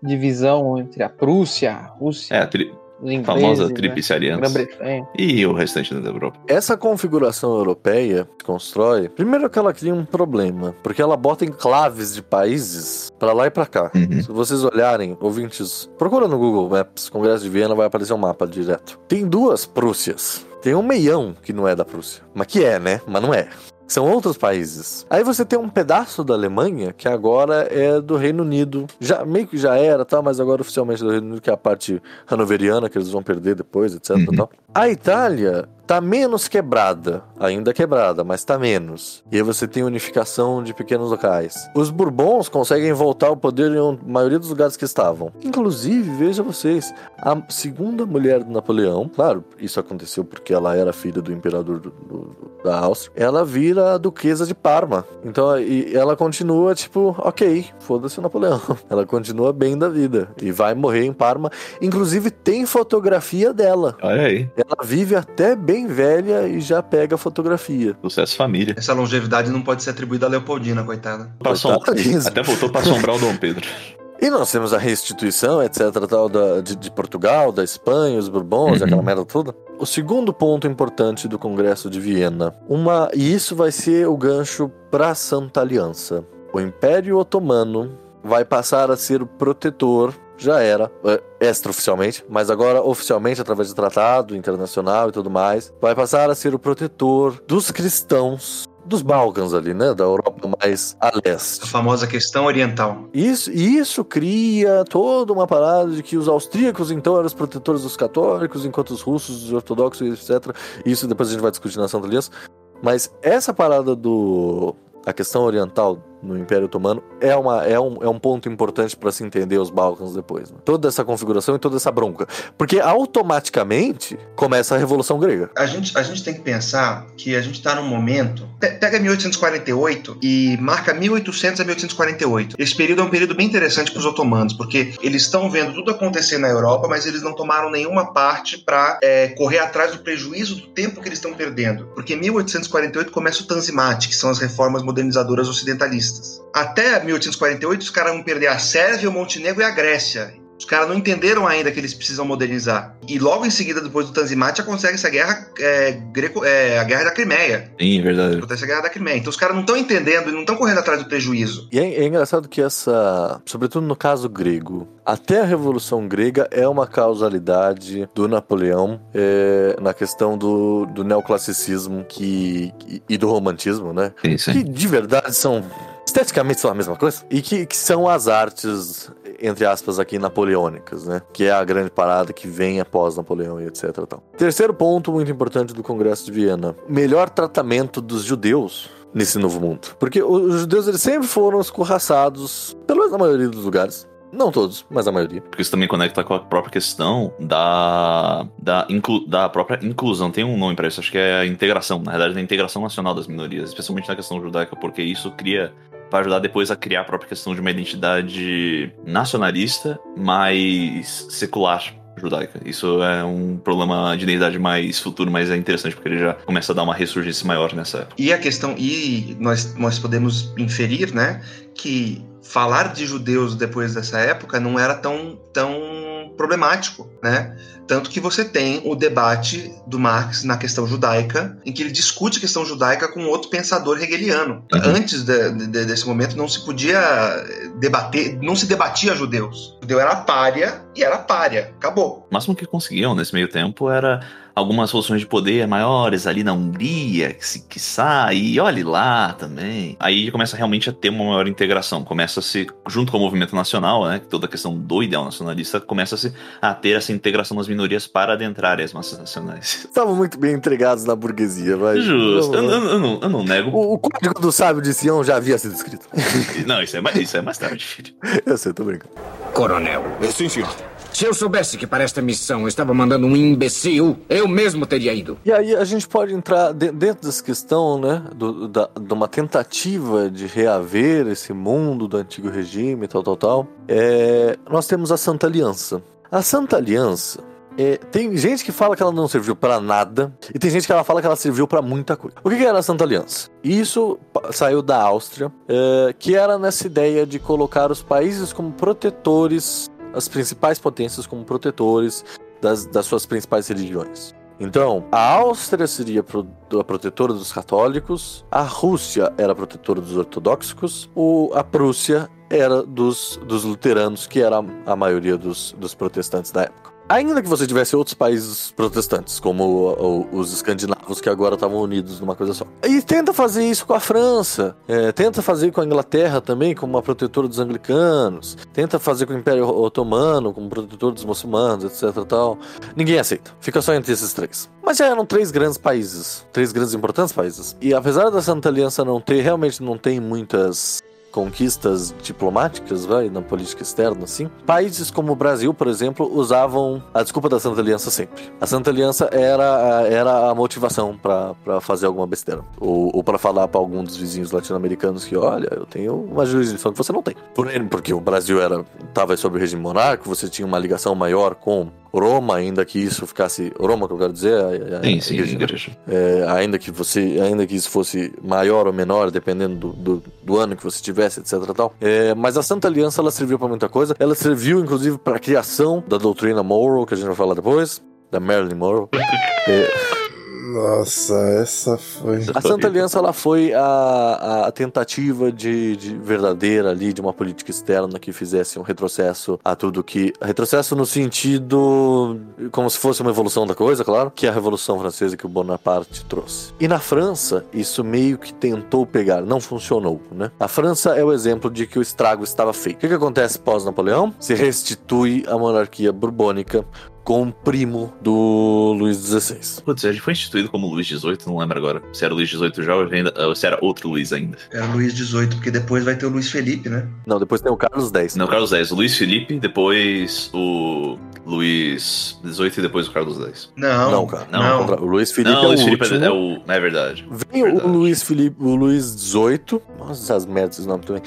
Divisão entre a Prússia, a Rússia, É, a tri- ingleses, famosa né? Tríplice Aliança. Grã-Bretanha. E o restante da Europa. Essa configuração europeia que constrói, primeiro que ela cria um problema, porque ela bota enclaves de países pra lá e pra cá. Uhum. Se vocês olharem, ouvintes, procura no Google Maps, Congresso de Viena, vai aparecer um mapa direto. Tem duas Prússias. Tem um meião que não é da Prússia. Mas que é, né? Mas não é. São outros países. Aí você tem um pedaço da Alemanha que agora é do Reino Unido. Já meio que já era, tá? Mas agora oficialmente do Reino Unido, que é a parte hanoveriana que eles vão perder depois, etc. Uhum. Tal. A Itália tá menos quebrada, ainda quebrada, mas tá menos. E aí você tem unificação de pequenos locais. Os Bourbons conseguem voltar ao poder em um- maioria dos lugares que estavam. Inclusive, veja vocês, a segunda mulher do Napoleão, claro, isso aconteceu porque ela era filha do imperador do- do- da Áustria, ela vira a duquesa de Parma. Então, e ela continua tipo, ok, foda-se o Napoleão. Ela continua bem da vida e vai morrer em Parma. Inclusive, tem fotografia dela. Olha aí, Ela vive até bem velha e já pega fotografia. sucesso família. Essa longevidade não pode ser atribuída a Leopoldina, coitada. Coitadinhos. Até voltou pra assombrar o Dom Pedro. E nós temos a restituição, etc, tal, da, de, de Portugal, da Espanha, os Bourbons, Uhum. aquela merda toda. O segundo ponto importante do Congresso de Viena, uma e isso vai ser o gancho para a Santa Aliança. O Império Otomano vai passar a ser o protetor, já era, é, extraoficialmente, mas agora oficialmente através de tratado internacional e tudo mais, vai passar a ser o protetor dos cristãos dos Balcãs ali, né, da Europa mais a A leste. famosa questão oriental. Isso, isso cria toda uma parada de que os austríacos então eram os protetores dos católicos, enquanto os russos, os ortodoxos, etc. Isso depois a gente vai discutir na Santa Aliança. Mas essa parada do a questão oriental no Império Otomano é, uma, é, um, é um ponto importante para se entender os Balcãs depois. né? Toda essa configuração e toda essa bronca. Porque automaticamente começa a Revolução Grega. A gente, a gente tem que pensar que a gente está num momento. pe- Pega 1848 e marca 1800 a 1848. Esse período é um período bem interessante para os otomanos, porque eles estão vendo tudo acontecer na Europa, mas eles não tomaram nenhuma parte para correr atrás do prejuízo do tempo que eles estão perdendo. Porque em 1848 começa o Tanzimat, que são as reformas modernizadoras ocidentalistas. Até 1848 os caras vão perder a Sérvia, o Montenegro e a Grécia. Os caras não entenderam ainda que eles precisam modernizar. E logo em seguida, depois do Tanzimat, acontece a guerra, é, greco, é, a guerra da Crimeia. Sim, verdade. Acontece a guerra da Crimeia. Então os caras não estão entendendo e não estão correndo atrás do prejuízo. E é, é engraçado que essa, sobretudo no caso grego, até a Revolução Grega é uma causalidade do Napoleão é, na questão do, do neoclassicismo que, e, e do romantismo, né? Sim, sim. Que de verdade são. Esteticamente são a mesma coisa. E que, que são as artes, entre aspas, aqui napoleônicas, né? Que é a grande parada que vem após Napoleão e etc. Tal. Terceiro ponto muito importante do Congresso de Viena: melhor tratamento dos judeus nesse novo mundo. Porque os judeus eles sempre foram escorraçados, pelo menos na maioria dos lugares. Não todos, mas a maioria. Porque isso também conecta com a própria questão da, da, inclu, da própria inclusão. Tem um nome para isso, acho que é a integração. Na verdade, da integração nacional das minorias, especialmente na questão judaica, porque isso cria. Vai ajudar depois a criar a própria questão de uma identidade nacionalista, mais secular judaica. Isso é um problema de identidade mais futuro, mas é interessante porque ele já começa a dar uma ressurgência maior nessa época. E a questão. E nós, nós podemos inferir, né? Que falar de judeus depois dessa época não era tão, tão problemático, né? Tanto que você tem o debate do Marx na questão judaica, em que ele discute a questão judaica com outro pensador hegeliano. Uhum. Antes de- de- desse momento não se podia debater, não se debatia judeus. O judeu era párea e era párea. Acabou. O máximo que conseguiam nesse meio tempo era algumas soluções de poder maiores ali na Hungria, que se quiçá, e olhe lá também. Aí começa realmente a ter uma maior integração. Começa-se, junto com o movimento nacional, né? Toda a questão do ideal nacionalista, começa-se a ter essa integração das minorias para adentrar as massas nacionais. Estavam muito bem entregados na burguesia, vai. Justo. Eu, eu- eu não, eu não nego. O, o código do sábio de Sião já havia sido escrito. Não, isso é, mais- isso é mais tarde, filho. Eu sei, tô brincando. Coronel, Sim, senhor. Se eu soubesse que para esta missão eu estava mandando um imbecil, eu mesmo teria ido. E aí a gente pode entrar de- dentro dessa questão, né, do, da, de uma tentativa de reaver esse mundo do antigo regime, tal, tal, tal. É, nós temos a Santa Aliança. A Santa Aliança é, tem gente que fala que ela não serviu pra nada e tem gente que ela fala que ela serviu pra muita coisa. O que, que era a Santa Aliança? Isso saiu da Áustria, é, que era nessa ideia de colocar os países como protetores, as principais potências como protetores das, das suas principais religiões. Então, a Áustria seria pro- a protetora dos católicos, a Rússia era a protetora dos ortodoxos, o, a Prússia era dos, dos luteranos, que era a maioria dos, dos protestantes da época. Ainda que você tivesse outros países protestantes, como o- o- os escandinavos que agora estavam unidos numa coisa só. E tenta fazer isso com a França, é, tenta fazer com a Inglaterra também, como uma protetora dos anglicanos, tenta fazer com o Império Otomano, como protetor dos muçulmanos, etc. Tal. Ninguém aceita. Fica só entre esses três. Mas já eram três grandes países, três grandes importantes países. E apesar da Santa Aliança não ter, realmente não tem muitas conquistas diplomáticas, vai, na política externa, assim. Países como o Brasil, por exemplo, usavam a desculpa da Santa Aliança sempre. A Santa Aliança era, a- era a motivação pra fazer alguma besteira. Ou, ou para falar pra algum dos vizinhos latino-americanos que, olha, eu tenho uma jurisdição que você não tem. Por, porque o Brasil era tava sob o regime monárquico, você tinha uma ligação maior com Roma, ainda que isso ficasse. Roma, que eu quero dizer, a, a- Sim, a sim, igreja, né? igreja. É, ainda que você, ainda que isso fosse maior ou menor, dependendo do, do, do ano que você tivesse, etc. Tal. É, mas a Santa Aliança ela serviu para muita coisa. Ela serviu, inclusive, para a criação da doutrina Monroe, que a gente vai falar depois, da Marilyn Monroe. É, Nossa, essa foi. a Santa Aliança ela foi a, a tentativa de, de verdadeira ali de uma política externa que fizesse um retrocesso a tudo que retrocesso no sentido como se fosse uma evolução da coisa, claro, que é a Revolução Francesa que o Bonaparte trouxe. E na França isso meio que tentou pegar, não funcionou, né? A França é o exemplo de que o estrago estava feito. O que, que acontece pós Napoleão? Se restitui a monarquia borbônica com o primo do Luís XVI. Putz, ele foi instituído como Luiz XVIII, não lembro agora. Se era Luiz XVIII já ou ainda- ou se era outro Luiz ainda. Era Luiz XVIII, porque depois vai ter o Luiz Felipe, né? Não, depois tem o Carlos X. Não, Carlos X, o Luiz Felipe, depois o Luiz XVIII e depois o Carlos X. Não, Não, cara. Não. Contrário, O Luiz Felipe não, é o Luiz o Felipe último. é o. É verdade. Vem Verdade. o Luiz Felipe, o Luiz XVIII. Nossa, essas merdas, esse nome também.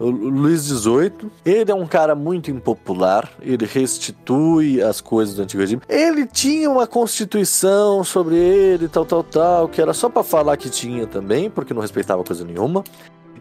Luiz XVIII, ele é um cara muito impopular, ele restitui as coisas do antigo regime. Ele tinha uma constituição sobre ele, tal, tal, tal, que era só pra falar que tinha também, porque não respeitava coisa nenhuma.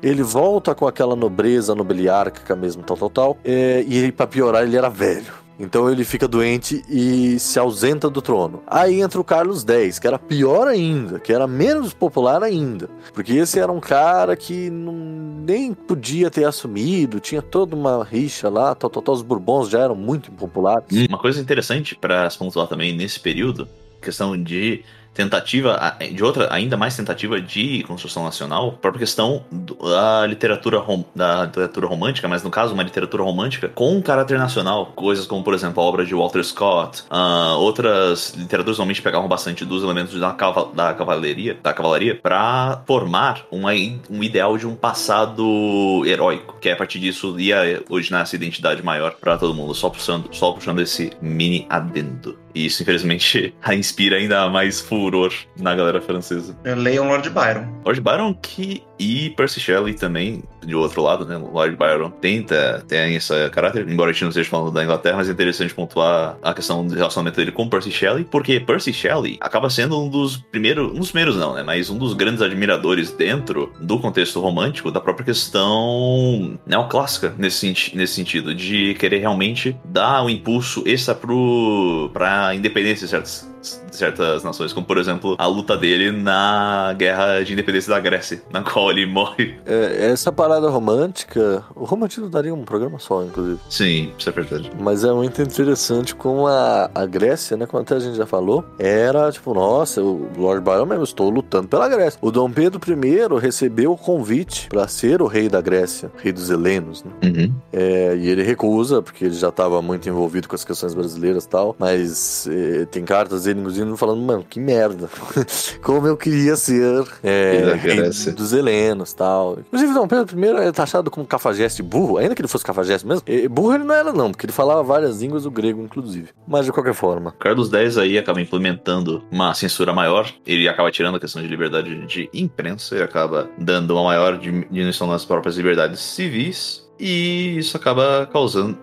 Ele volta com aquela nobreza nobiliárquica mesmo, tal, tal, tal. É, e ele, pra piorar, ele era velho. Então ele fica doente e se ausenta do trono. Aí entra o Carlos X, que era pior ainda, que era menos popular ainda. Porque esse era um cara que não, nem podia ter assumido, tinha toda uma rixa lá, tal, tal, tal. Os Bourbons já eram muito impopulares. Uma coisa interessante para se pontuar também nesse período, questão de tentativa, de outra, ainda mais tentativa de construção nacional, a própria questão da literatura, rom- da literatura romântica, mas no caso uma literatura romântica com um caráter nacional, coisas como, por exemplo, a obra de Walter Scott, ah, outras literaturas normalmente pegavam bastante dos elementos da, cava- da cavalaria, da cavalaria para formar uma um ideal de um passado heróico, que a partir disso ia originar essa identidade maior para todo mundo, só puxando, só puxando esse mini adendo. E isso, infelizmente, inspira ainda mais furor na galera francesa. Leiam Lord Byron. Lord Byron que e Percy Shelley também, de outro lado, né? Lord Byron tenta, tem esse caráter, embora a gente não esteja falando da Inglaterra, mas é interessante pontuar a questão do relacionamento dele com Percy Shelley, porque Percy Shelley acaba sendo um dos primeiros, um dos primeiros não, né? Mas um dos grandes admiradores dentro do contexto romântico da própria questão neoclássica nesse, nesse sentido, de querer realmente dar um impulso extra pro, pra independência de certas nações, como por exemplo a luta dele na guerra de independência da Grécia, na qual ele morre. É, essa parada romântica, o romantismo daria um programa só, inclusive. Sim, isso é verdade. Mas é muito interessante como a, a Grécia, né, como até a gente já falou, era tipo, nossa, o Lord Byron mesmo, estou lutando pela Grécia. O Dom Pedro I recebeu o convite para ser o rei da Grécia, rei dos helenos, né? Uhum. É, e ele recusa, porque ele já estava muito envolvido com as questões brasileiras e tal. Mas é, tem cartas dele, inclusive, falando, mano, que merda. Como eu queria ser é, Rei Grécia. dos helenos e tal. Inclusive, Dom Pedro I é taxado como cafajeste burro, ainda que ele fosse cafajeste mesmo. Burro ele não era, não, porque ele falava várias línguas, o grego, inclusive. Mas de qualquer forma. Carlos X aí acaba implementando uma censura maior, ele acaba tirando a questão de liberdade de imprensa, ele acaba dando uma maior diminuição nas próprias liberdades civis, e isso acaba causando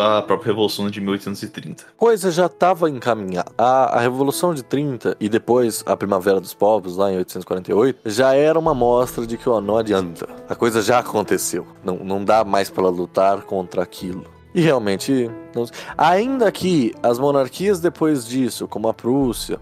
a própria Revolução de 1830. Coisa já estava encaminhada. A, a Revolução de 30 e depois a Primavera dos Povos, lá em 1848, já era uma mostra de que ó, não adianta. A coisa já aconteceu. Não, não dá mais para lutar contra aquilo. E realmente, não... ainda que as monarquias depois disso, como a Prússia,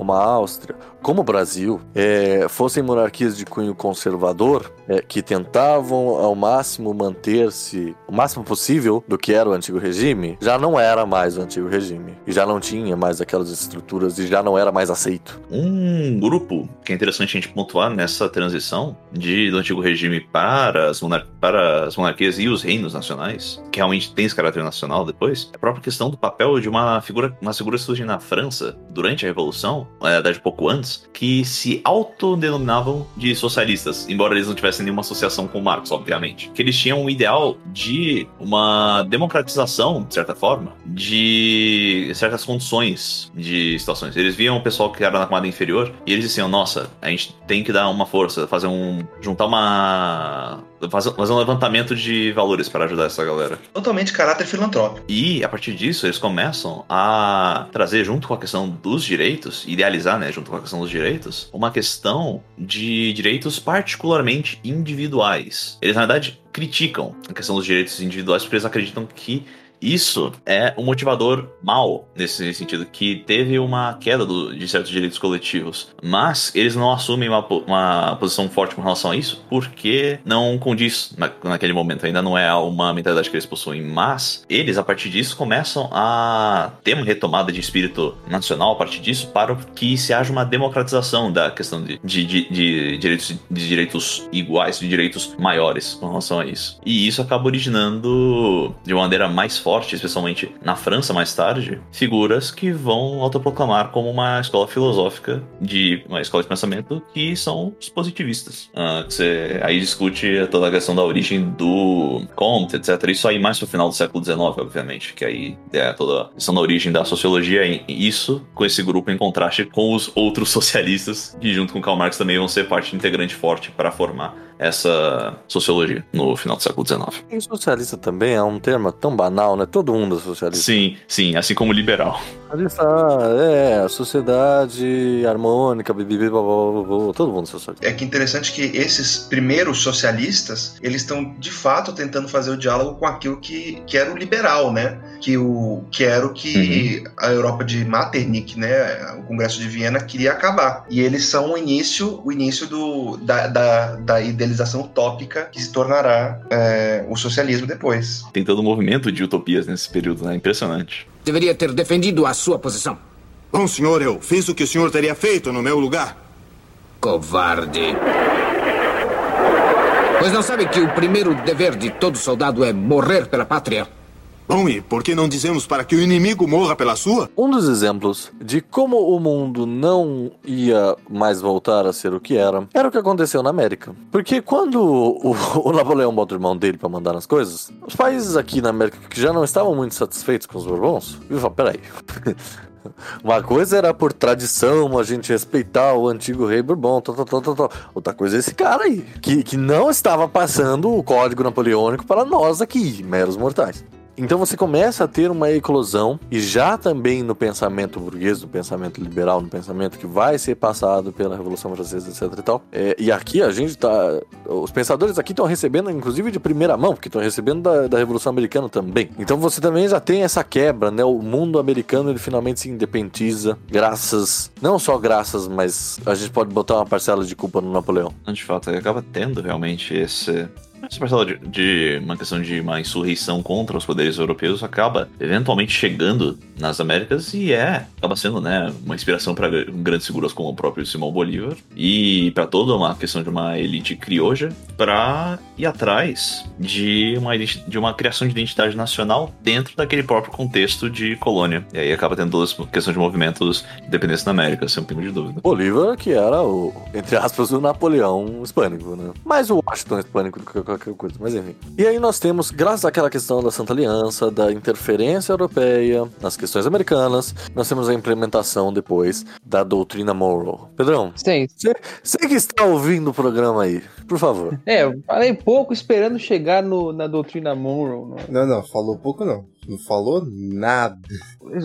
como a Áustria, como o Brasil, é, fossem monarquias de cunho conservador, é, que tentavam ao máximo manter-se o máximo possível do que era o antigo regime, já não era mais o antigo regime. E já não tinha mais aquelas estruturas e já não era mais aceito. Um grupo que é interessante a gente pontuar nessa transição de, do antigo regime para as, monar para as monarquias e os reinos nacionais, que realmente tem esse caráter nacional depois, é a própria questão do papel de uma figura, uma figura surge na França durante a Revolução, na verdade pouco antes, que se autodenominavam de socialistas, embora eles não tivessem nenhuma associação com Marx, obviamente. Que eles tinham um ideal de uma democratização, de certa forma, de certas condições de situações. Eles viam o pessoal que era na camada inferior e eles diziam: nossa, a gente tem que dar uma força, fazer um. juntar uma. Fazer, fazer um levantamento de valores para ajudar essa galera. Totalmente caráter filantrópico. E a partir disso, eles começam a trazer, junto com a questão dos direitos, idealizar, né, junto com a questão dos direitos, uma questão de direitos particularmente individuais. Eles, na verdade, criticam a questão dos direitos individuais porque eles acreditam que isso é um motivador mal nesse sentido, que teve uma queda do, de certos direitos coletivos. Mas eles não assumem uma, uma, posição forte com relação a isso, porque não condiz na, naquele momento. Ainda não é uma mentalidade que eles possuem. Mas eles, a partir disso, começam a ter uma retomada de espírito nacional a partir disso, para que se haja uma democratização da questão de, de, de, de direitos, de direitos iguais, de direitos maiores com relação a isso. E isso acaba originando de uma maneira mais forte forte, especialmente na França mais tarde, figuras que vão autoproclamar como uma escola filosófica de uma escola de pensamento que são os positivistas. Que você aí discute toda a questão da origem do Comte, etc. Isso aí mais pro final do século XIX, obviamente, que aí é toda a questão da origem da sociologia e isso com esse grupo em contraste com os outros socialistas que junto com Karl Marx também vão ser parte integrante forte para formar essa sociologia no final do século XIX. E socialista também é um termo tão banal, né? Todo mundo é socialista. Sim, sim, assim como liberal. Socialista, é, a sociedade harmônica, bibibi, blá, blá, blá, blá, todo mundo é socialista. É que interessante que esses primeiros socialistas, eles estão de fato tentando fazer o diálogo com aquilo que, que era o liberal, né? Que, o, que era o que uhum. a Europa de Metternich, né? O Congresso de Viena queria acabar. E eles são o início, o início do, da, da, da idealização utópica que se tornará é, o socialismo depois. Tem todo um movimento de utopias nesse período, né? Impressionante. Deveria ter defendido a sua posição. Bom, senhor, eu fiz o que o senhor teria feito no meu lugar. Covarde. Pois não sabe que o primeiro dever de todo soldado é morrer pela pátria? Bom, e por que não dizemos para que o inimigo morra pela sua? Um dos exemplos de como o mundo não ia mais voltar a ser o que era, era o que aconteceu na América. Porque quando o, o Napoleão bota o irmão dele para mandar nas coisas, os países aqui na América que já não estavam muito satisfeitos com os Bourbons, viu, peraí. Uma coisa era por tradição, a gente respeitar o antigo rei Bourbon, tal, tal, tal, tal. Outra coisa é esse cara aí, que, que não estava passando o código napoleônico para nós aqui, meros mortais. Então você começa a ter uma eclosão, e já também no pensamento burguês, no pensamento liberal, no pensamento que vai ser passado pela Revolução Francesa, etc e tal. É, e aqui a gente tá. Os pensadores aqui estão recebendo, inclusive, de primeira mão, porque estão recebendo da, da Revolução Americana também. Então você também já tem essa quebra, né? O mundo americano ele finalmente se independiza, graças. Não só graças, mas a gente pode botar uma parcela de culpa no Napoleão. De fato, ele acaba tendo realmente esse. Essa parcela de, de uma questão de uma insurreição contra os poderes europeus acaba eventualmente chegando nas Américas e é acaba sendo né uma inspiração para grandes figuras como o próprio Simão Bolívar e para toda uma questão de uma elite crioja para ir atrás de uma de uma criação de identidade nacional dentro daquele próprio contexto de colônia e aí acaba tendo toda essa questão de movimentos de independência na América sem um pingo de dúvida Bolívar, que era o, entre aspas, o Napoleão hispânico, né? Mais o Washington hispânico do que qualquer coisa, mas enfim. E aí nós temos, graças àquela questão da Santa Aliança, da interferência europeia nas questões americanas, nós temos a implementação depois da doutrina Monroe. Pedrão, Sim. você que está ouvindo o programa aí, por favor. É, eu falei pouco esperando chegar no- na doutrina Monroe. né? Não, não, falou pouco não. Não falou nada.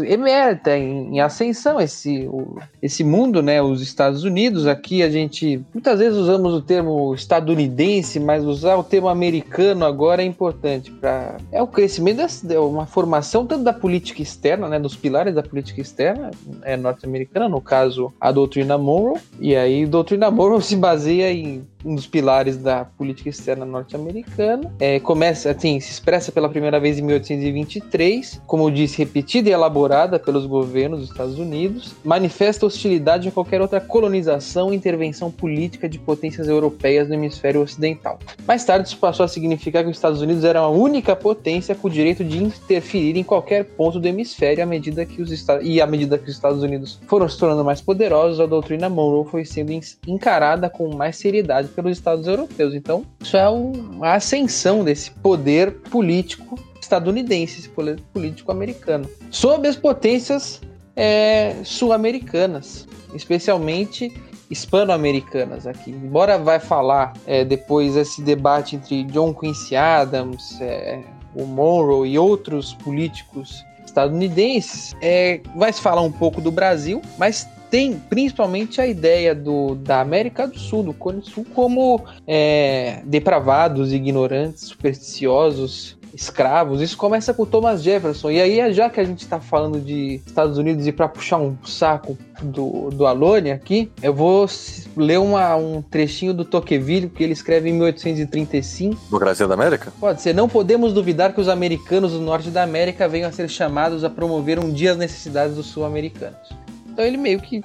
Emerita em, em ascensão esse, o- esse mundo, né? Os Estados Unidos. Aqui a gente muitas vezes usamos o termo estadunidense, mas usar o termo americano agora é importante para é o crescimento é uma formação tanto da política externa, né? Dos pilares da política externa é norte-americana, no caso a doutrina Monroe. E aí doutrina Monroe se baseia em um dos pilares da política externa norte-americana. É, começa, assim, se expressa pela primeira vez em 1823, como eu disse, repetida e elaborada pelos governos dos Estados Unidos, manifesta hostilidade a qualquer outra colonização e intervenção política de potências europeias no hemisfério ocidental. Mais tarde, isso passou a significar que os Estados Unidos eram a única potência com o direito de interferir em qualquer ponto do hemisfério à medida que os e à medida que os Estados Unidos foram se tornando mais poderosos, a doutrina Monroe foi sendo en- encarada com mais seriedade pelos Estados europeus. Então, isso é um- a ascensão desse poder político estadunidense, esse poder político americano, sobre as potências é, sul-americanas, especialmente hispano-americanas aqui. Embora vai falar é, depois esse debate entre John Quincy Adams, é, o Monroe e outros políticos estadunidenses, é, vai se falar um pouco do Brasil, mas tem principalmente a ideia do, da América do Sul, do Cone Sul, como é, depravados, ignorantes, supersticiosos, escravos. Isso começa com Thomas Jefferson. E aí, já que a gente está falando de Estados Unidos e para puxar um saco do, do Alone aqui, eu vou ler uma- um trechinho do Tocqueville que ele escreve em 1835. Democracia da América? Pode ser. Não podemos duvidar que os americanos do norte da América venham a ser chamados a promover um dia as necessidades dos sul-americanos. Então ele meio que.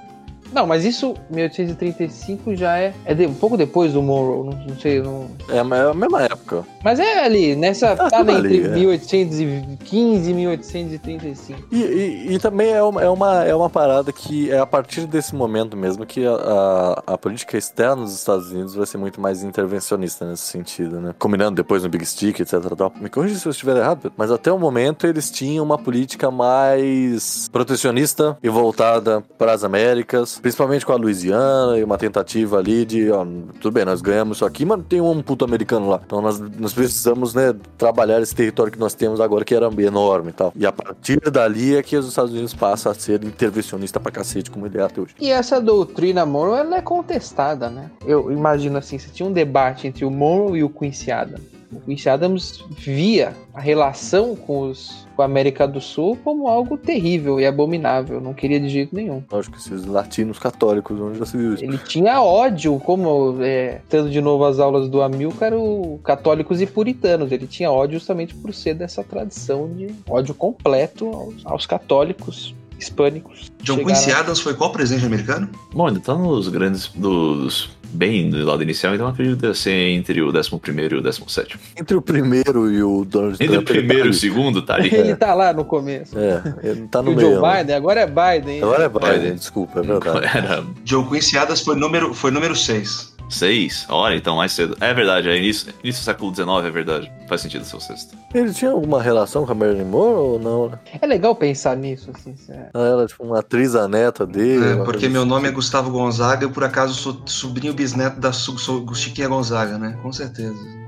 Não, mas isso, 1835 já é. É de- um pouco depois do Monroe, não, não sei. Não... É a é a mesma época. Mas é ali, nessa. Ah, tá tudo entre ali, é. 1815 e 1835. E, e- e também é uma, é, uma, é uma parada que é a partir desse momento mesmo que a, a, a política externa dos Estados Unidos vai ser muito mais intervencionista nesse sentido, né? Combinando depois no Big Stick, etc. Tal. Me corrija se eu estiver errado, mas até o momento eles tinham uma política mais protecionista e voltada para as Américas, principalmente com a Louisiana e uma tentativa ali de, ó, tudo bem, nós ganhamos isso aqui, mas tem um puto americano lá. Então nós, nós precisamos, né, trabalhar esse território que nós temos agora, que era enorme e tal. E a partir dali é que os Estados Unidos passam a ser intervencionista pra cacete, como ele é até hoje. E essa doutrina Monroe ela é contestada, né? Eu imagino assim, você tinha um debate entre o Monroe e o Quincy Adams. O Quincy Adams via a relação com, os, com a América do Sul como algo terrível e abominável, não queria de jeito nenhum. Lógico que esses latinos católicos, onde já se viu isso. Ele tinha ódio, como é, tendo de novo as aulas do Amilcar, o católicos e puritanos. Ele tinha ódio justamente por ser dessa tradição de ódio completo aos, aos católicos hispânicos. John Chegaram- Quincy Adams foi qual presidente americano? Bom, ainda tá nos grandes. dos. Bem do lado inicial, então eu acredito que deve ser entre o 11 e o 17. Entre o primeiro e o Donald Entre o Trump. ele tá primeiro e o segundo, tá ali. Ele tá lá no começo. É, ele tá E no o meio. Joe né? Biden, agora é Biden. Agora é Biden, Biden. desculpa, é verdade. Era John Quincy Adams foi número, foi número 6. Seis. Olha, então mais cedo. É verdade, é início, início do século XIX, é verdade. Faz sentido ser o sexto. Ele tinha alguma relação com a Marilyn Monroe ou não? né? É legal pensar nisso, assim. é. Ela era tipo uma atriz a neta dele. É, porque meu assim. nome é Gustavo Gonzaga e eu por acaso sou sobrinho bisneto da Chiquinha Gonzaga, né? Com certeza.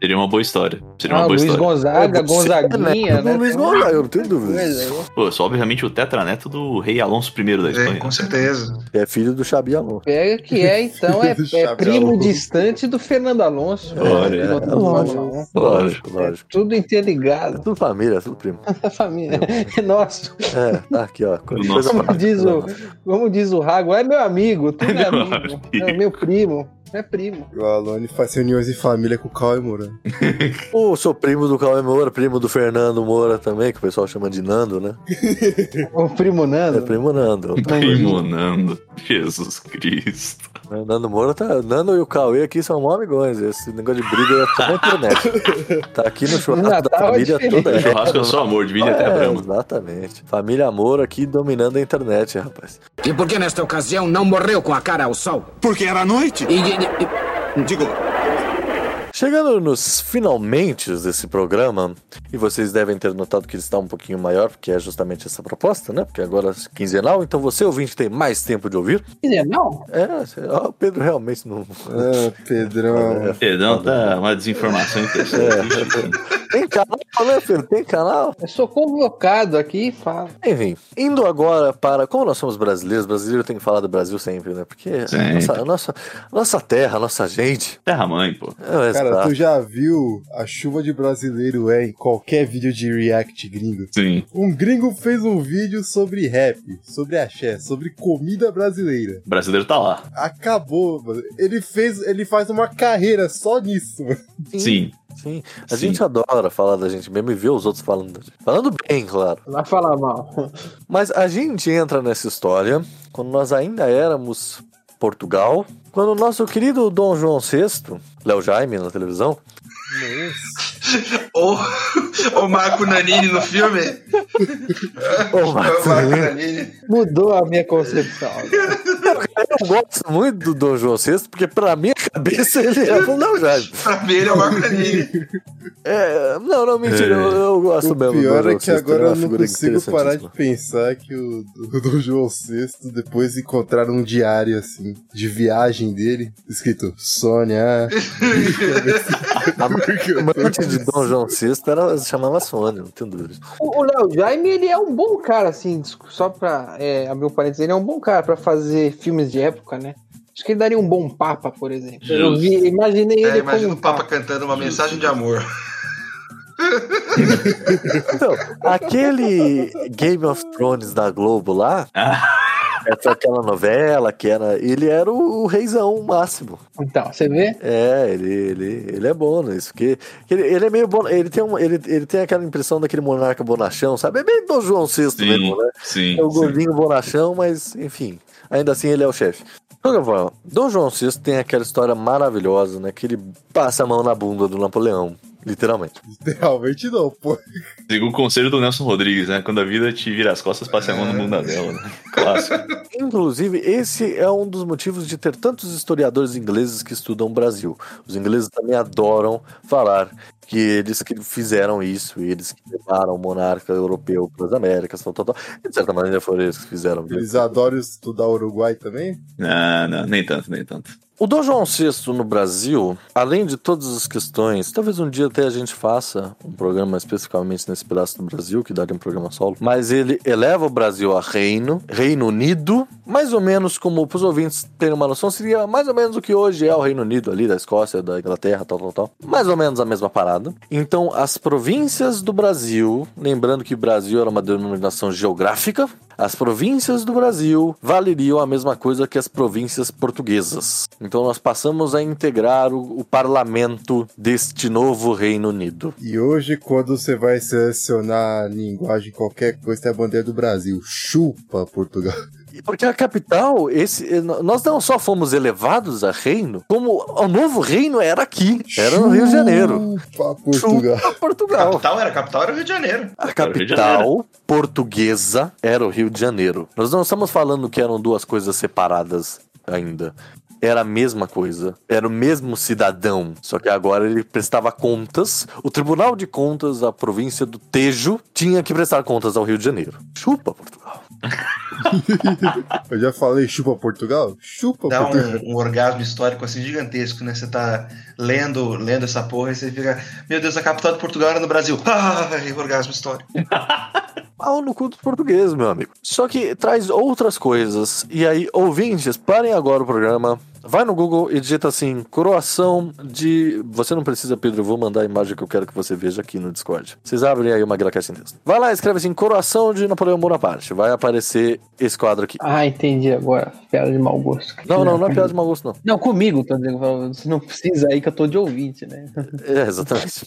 Seria uma boa história. Seria uma Ah, boa Luiz história. Gonzaga, Gonzaguinha, É, né? Luiz Gonzaga, eu não tenho dúvidas. Pô, eu sou obviamente o tetraneto do rei Alonso I da É, Espanha. com certeza. É filho do Xabi Alonso. Pega que é, então, é, é primo distante do Fernando Alonso. Olha, né? é lógico. É Lógico, lógico. Tudo É interligado. tudo família, é tudo primo. Família. É nosso. É, tá aqui, ó. Como diz o, né? como diz o Rago, é meu amigo, tudo é Meu amigo. amigo. É meu primo. É primo. O Alone faz reuniões em família com o Cauê Moura. Ô, sou primo do Cauê Moura, primo do Fernando Moura também, que o pessoal chama de Nando, né? O primo É Nando. primo Nando. Primo Nando. Jesus Cristo. O Nando Moura tá. Nando e o Cauê aqui são mó amigões. Esse negócio de briga é na internet. Tá aqui no churrasco da Natal é família toda. Churrasco é só amor, divide até a É, brama. exatamente. Família Moura aqui dominando a internet, rapaz. E por que nesta ocasião não morreu com a cara ao sol? Porque era noite. E, e- Digo, Chegando nos finalmente desse programa, e vocês devem ter notado que ele está um pouquinho maior, porque é justamente essa proposta, né? Porque agora é quinzenal, então você, ouvinte, tem mais tempo de ouvir. Não, É, ó, o Pedro realmente não. Ah, Pedrão. Perdão, tá uma desinformação impressionante. Tem canal, né, Pedro? Tem canal? eu sou convocado aqui e falo. Enfim, indo agora para. Como nós somos brasileiros, brasileiro tem que falar do Brasil sempre, né? Porque Sempre. nossa, a nossa, nossa terra, a nossa gente. Terra mãe, pô. É, Cara, exato. tu já viu a chuva de brasileiro é em qualquer vídeo de react gringo? Sim. Um gringo fez um vídeo sobre rap, sobre axé, sobre comida brasileira. O brasileiro tá lá. Acabou, mano. Ele fez, ele faz uma carreira só nisso, mano. Sim. Sim. A Sim. gente adora falar da gente mesmo e ver os outros falando da gente. Falando bem, claro. Vai falar mal. Mas a gente entra nessa história quando nós ainda éramos Portugal, quando o nosso querido Dom João VI, Léo Jaime na televisão, Ou o Marco Nanini no filme. O Marco Marco Nanini. Nanini. Mudou a minha concepção. eu gosto muito do Dom João VI, porque pra minha cabeça ele é o Léo Jaime. Pra mim, ele é o Marco Nanini. É, não, não, mentira, eu, eu gosto O mesmo do pior é que VI, agora é eu não consigo parar de interessantíssima. pensar que o, o Dom João VI, depois encontraram um diário, assim, de viagem dele, escrito Sônia. A amante de Dom João VI era, chamava Sônia, não tenho dúvida. O o Léo Jaime, ele é um bom cara, assim, só pra. É, a meu parênteses, ele é um bom cara pra fazer filmes de época, né? Acho que ele daria um bom Papa, por exemplo. Eu vi, imaginei É, ele imagina como o Papa cantando uma mensagem de amor. Então, aquele Game of Thrones da Globo lá, essa aquela novela que era. Ele era o, o reizão máximo. Então, você vê? É, ele, ele, ele é bom nisso. Porque ele, ele é meio bom. Ele tem, um, ele, ele tem aquela impressão daquele monarca bonachão, sabe? É bem do João VI Sim. mesmo, né? Sim. É o sim. gordinho bonachão, mas enfim. Ainda assim ele é o chefe. Forma, Dom João VI tem aquela história maravilhosa, né? Que ele passa a mão na bunda do Napoleão. Literalmente. Literalmente não, pô. Siga o conselho do Nelson Rodrigues, né? Quando a vida te vira as costas, passe a mão no bunda dela, né? Clássico. Inclusive, esse é um dos motivos de ter tantos historiadores ingleses que estudam o Brasil. Os ingleses também adoram falar que eles que fizeram isso, e eles que levaram o monarca europeu para as Américas, tal, tal, tal. E, de certa maneira foram eles que fizeram. Eles adoram estudar Uruguai também? Não, não, nem tanto, nem tanto. O Dom João VI no Brasil, além de todas as questões, talvez um dia até a gente faça um programa especificamente nesse pedaço do Brasil, que daria um programa solo, mas ele eleva o Brasil a reino, Reino Unido, mais ou menos como, para os ouvintes terem uma noção, seria mais ou menos o que hoje é o Reino Unido ali, da Escócia, da Inglaterra, tal, tal, tal. Mais ou menos a mesma parada. Então, as províncias do Brasil, lembrando que Brasil era uma denominação geográfica, as províncias do Brasil valeriam a mesma coisa que as províncias portuguesas. Então nós passamos a integrar o, o parlamento deste novo Reino Unido. E hoje, quando você vai selecionar linguagem, qualquer coisa, tem a bandeira do Brasil. Chupa Portugal. Porque a capital, esse, nós não só fomos elevados a reino, como o novo reino era aqui, era no Rio de Janeiro. Chupa Portugal. Chupa Portugal. Capital era, capital era o Rio de Janeiro. A capital portuguesa era o Rio de Janeiro. Nós não estamos falando que eram duas coisas separadas ainda. Era a mesma coisa. Era o mesmo cidadão. Só que agora ele prestava contas. O Tribunal de Contas da província do Tejo tinha que prestar contas ao Rio de Janeiro. Chupa, Portugal. Eu já falei chupa Portugal? Chupa Dá Portugal. um, um orgasmo histórico assim gigantesco, né? Você tá lendo, lendo essa porra e você fica, meu Deus, a capital de Portugal era no Brasil. Ai, orgasmo histórico. Pau no cu dos portugueses, meu amigo. Só que traz outras coisas. E aí, ouvintes, parem agora o programa. Vai no Google e digita assim: coroação de. Você não precisa, Pedro, eu vou mandar a imagem que eu quero que você veja aqui no Discord. Vocês abrem aí uma GuilaCast em texto. Vai lá, escreve assim: coroação de Napoleão Bonaparte. Vai aparecer esse quadro aqui. Ah, entendi agora. Piada de mau gosto. Não, não, não é piada de mau gosto, não. Não, comigo, tô dizendo. Você não precisa aí que eu tô de ouvinte, né? É, exatamente.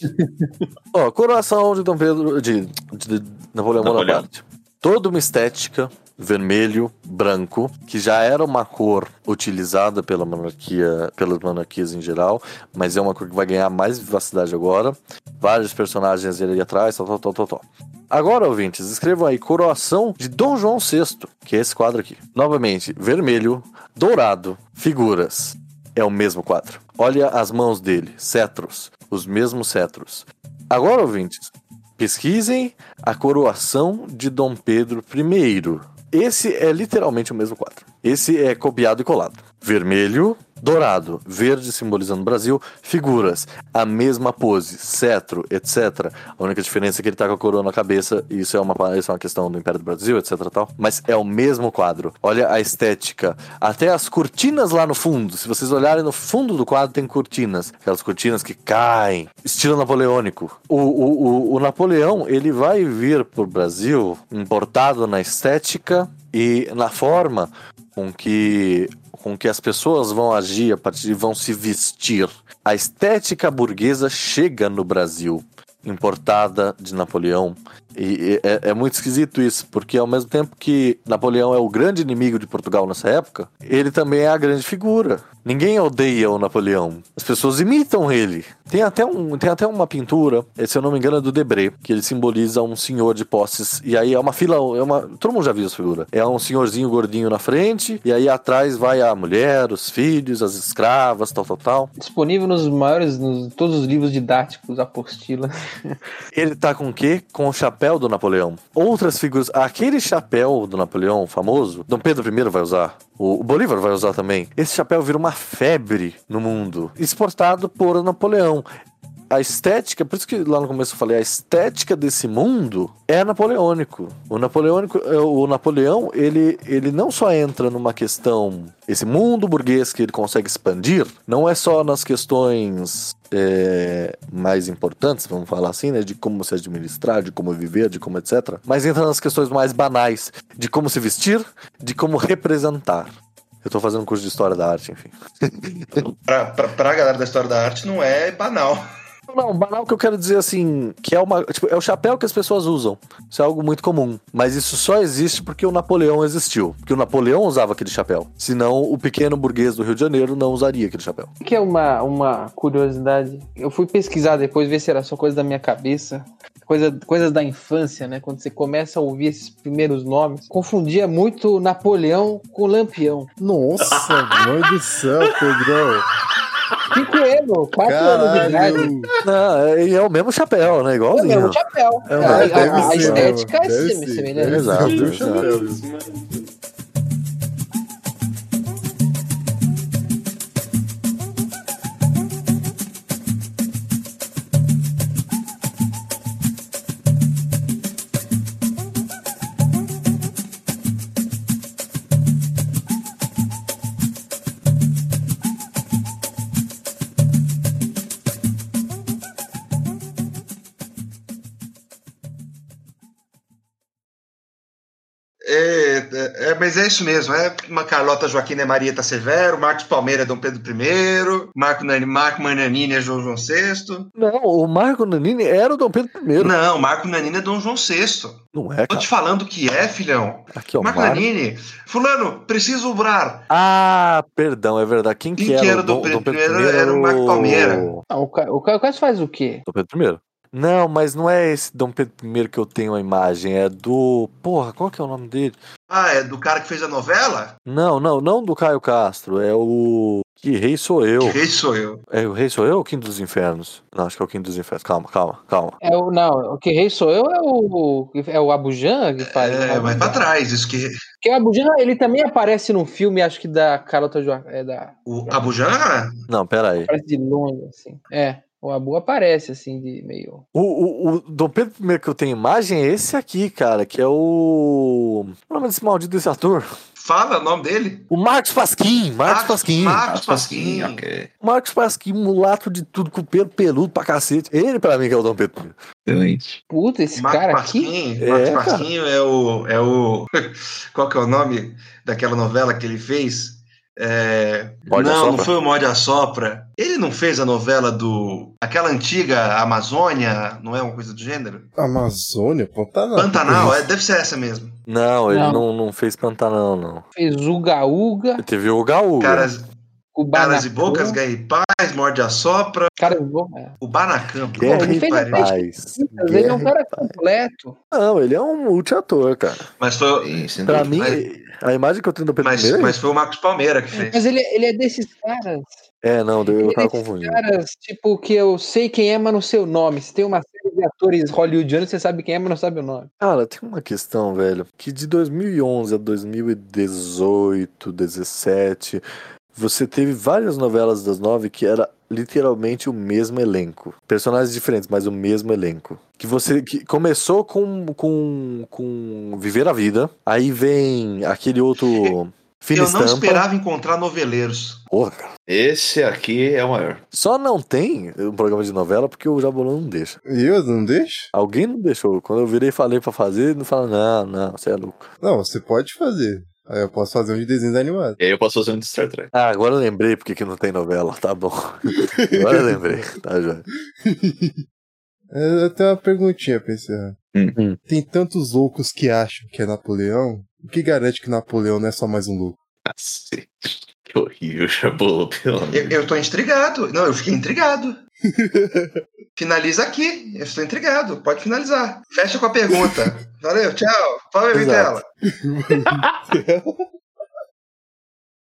Ó, coroação de Dom Pedro. de, de Napoleão, Napoleão. Bonaparte. Toda uma estética, vermelho, branco, que já era uma cor utilizada pela monarquia, pelas monarquias em geral, mas é uma cor que vai ganhar mais vivacidade agora. Vários personagens ali atrás, tal, tal, tal, tal, tal. Agora, ouvintes, escrevam aí coroação de Dom João VI, que é esse quadro aqui. Novamente, vermelho, dourado, figuras. É o mesmo quadro. Olha as mãos dele, cetros, os mesmos cetros. Agora, ouvintes, pesquisem a coroação de Dom Pedro I. Esse é literalmente o mesmo quadro. Esse é copiado e colado. Vermelho, dourado, verde simbolizando o Brasil, figuras, a mesma pose, cetro, etc. A única diferença é que ele tá com a coroa na cabeça, e isso é uma, isso é uma questão do Império do Brasil, etc. Tal. Mas é o mesmo quadro. Olha a estética. Até as cortinas lá no fundo. Se vocês olharem no fundo do quadro, tem cortinas. Aquelas cortinas que caem. Estilo napoleônico. O, o, o, o Napoleão, ele vai vir pro Brasil importado na estética e na forma com que com que as pessoas vão agir a partir vão se vestir. A estética burguesa chega no Brasil, importada de Napoleão. E é, é muito esquisito isso, porque ao mesmo tempo que Napoleão é o grande inimigo de Portugal nessa época, ele também é a grande figura. Ninguém odeia o Napoleão. As pessoas imitam ele. Tem até, um, tem até uma pintura, eh, se eu não me engano, é do Debré, que ele simboliza um senhor de posses. E aí é uma fila. É uma, todo mundo já viu essa figura. É um senhorzinho gordinho na frente, e aí atrás vai a mulher, os filhos, as escravas, tal, tal, tal. Disponível nos maiores, nos todos os livros didáticos, apostila. Ele tá com o quê? Com o chapéu do Napoleão. Outras figuras. Aquele chapéu do Napoleão famoso, Dom Pedro I vai usar. O Bolívar vai usar também. Esse chapéu vira uma febre no mundo. Exportado por Napoleão. A estética, por isso que lá no começo eu falei, a estética desse mundo é napoleônico. O napoleônico, é, o Napoleão, ele, ele não só entra numa questão, esse mundo burguês que ele consegue expandir, não é só nas questões é, mais importantes, vamos falar assim, né, de como se administrar, de como viver, de como etc. Mas entra nas questões mais banais, de como se vestir, de como representar. Eu tô fazendo um curso de história da arte, enfim. Pra, pra, pra galera da história da arte não é banal. Não, banal que eu quero dizer assim, que é uma. Tipo, é o chapéu que as pessoas usam. Isso é algo muito comum. Mas isso só existe porque o Napoleão existiu. Porque o Napoleão usava aquele chapéu. Senão o pequeno burguês do Rio de Janeiro não usaria aquele chapéu. que é uma, uma curiosidade. Eu fui pesquisar depois, ver se era só coisa da minha cabeça. Coisa, coisas da infância, né? Quando você começa a ouvir esses primeiros nomes. Confundia muito Napoleão com Lampião. Nossa, mãe do céu, Pedrão. Cinco anos, quatro anos de idade. Caralho. Não, é, e é o mesmo chapéu, né? É o Igualzinho. mesmo chapéu. É, a, a- a ser, estética é semelhante. Exato, exato. É, mas é isso mesmo. É uma Carlota Joaquina é Marieta Severo, Marcos Palmeira é Dom Pedro I, Marco, Nani- Marco Mananini é João João VI. Não, o Marco Nanini era o Dom Pedro I. Não, Marco Nanini é Dom João VI. Não é, Tô cara. te falando que é, filhão. Aqui, ó. Marco Marco... Nanini. Fulano, preciso obrar. Ah, perdão, é verdade. Quem que Quem era, que era o o Dom Dom, Pedro Dom Pedro I? Era o Marco Palmeira. Ah, o, Ca- o Ca- o Cássio faz o quê? Dom Pedro I? Não, mas não é esse Dom Pedro I que eu tenho a imagem, é do. Porra, qual que é o nome dele? Ah, é do cara que fez a novela? Não, não, não do Caio Castro, é o. Que rei sou eu? Rei sou eu. É, o rei sou eu ou o Quinto dos Infernos? Não, acho que é o Quinto dos Infernos. Calma, calma, calma. É o, não, o que rei sou eu é o, é o Abujan que faz. É, vai pra trás. Isso que. Porque o Abujan, ele também aparece num filme, acho que da Carlota Joaquim. É da. O Abujan? Não, pera aí. Aparece de longe, assim. É. O Abu aparece, assim, de meio. O, o, o Dom Pedro I que eu tenho imagem é esse aqui, cara, que é o. Qual é o nome desse maldito desse ator? Fala o nome dele. O Marcos Pasquim. Marcos Pasquim. Marcos Pasquim. ok. Marcos Pasquim, mulato de tudo, com pelo peludo pra cacete. Ele, pra mim, que é o Dom Pedro I. Excelente. Puta, esse Marcos cara aqui. Pasquim. É, Marcos cara. Pasquim é o. É o. Qual que é o nome daquela novela que ele fez? É... Morde não, não foi o Morde a Sopra. Ele não fez a novela do. Aquela antiga Amazônia, não é uma coisa do gênero? Amazônia, Pantanal. Pantanal, é, deve ser essa mesmo. Não, ele Não. não, não fez Pantanal, não. Fez Uga Uga, Ele teve o Gaú. Caras, o caras e bocas, Guerra e Paz, Morde a Sopra, e Bocas. é. o Banacan. Guerra e até- Paz. Ele é um cara completo. Não, ele é um multi-ator, cara. Mas foi, Pra mim, a imagem que eu tenho do Pedro mas, I... mas foi o Marcos Palmeira que fez. Mas ele, ele é desses caras. É, não, eu Ele é tava desses confundindo. caras, tipo, que eu sei quem é, mas não sei o nome. Se tem uma série de atores hollywoodianos, você sabe quem é, mas não sabe o nome. Cara, tem uma questão, velho, que de 2011 a 2018, 17, você teve várias novelas das nove que era literalmente o mesmo elenco. Personagens diferentes, mas o mesmo elenco. Que você que começou com, com, com Viver a Vida, aí vem aquele outro Fina Eu não Estampa. esperava encontrar noveleiros. Porra, cara. Esse aqui é o maior. Só não tem um programa de novela porque o Jabulão não deixa. E eu não deixo? Alguém não deixou. Quando eu virei e falei pra fazer, não fala, não, não, você é louco. Não, você pode fazer. Aí eu posso fazer um de desenhos animados. E aí eu posso fazer um de Star Trek. Ah, agora eu lembrei porque que não tem novela. Tá bom. Agora eu lembrei. Tá, já. Eu tenho uma perguntinha pra encerrar. Hum. Hum. Tem tantos loucos que acham que é Napoleão. O que garante que Napoleão não é só mais um louco? Cacete. Que horrível, Chabolo, pelo amor Eu, eu tô intrigado. Não, eu fiquei intrigado. Finaliza aqui. Eu estou intrigado. Pode finalizar. Fecha com a pergunta. Valeu, tchau. Fala. Vitela.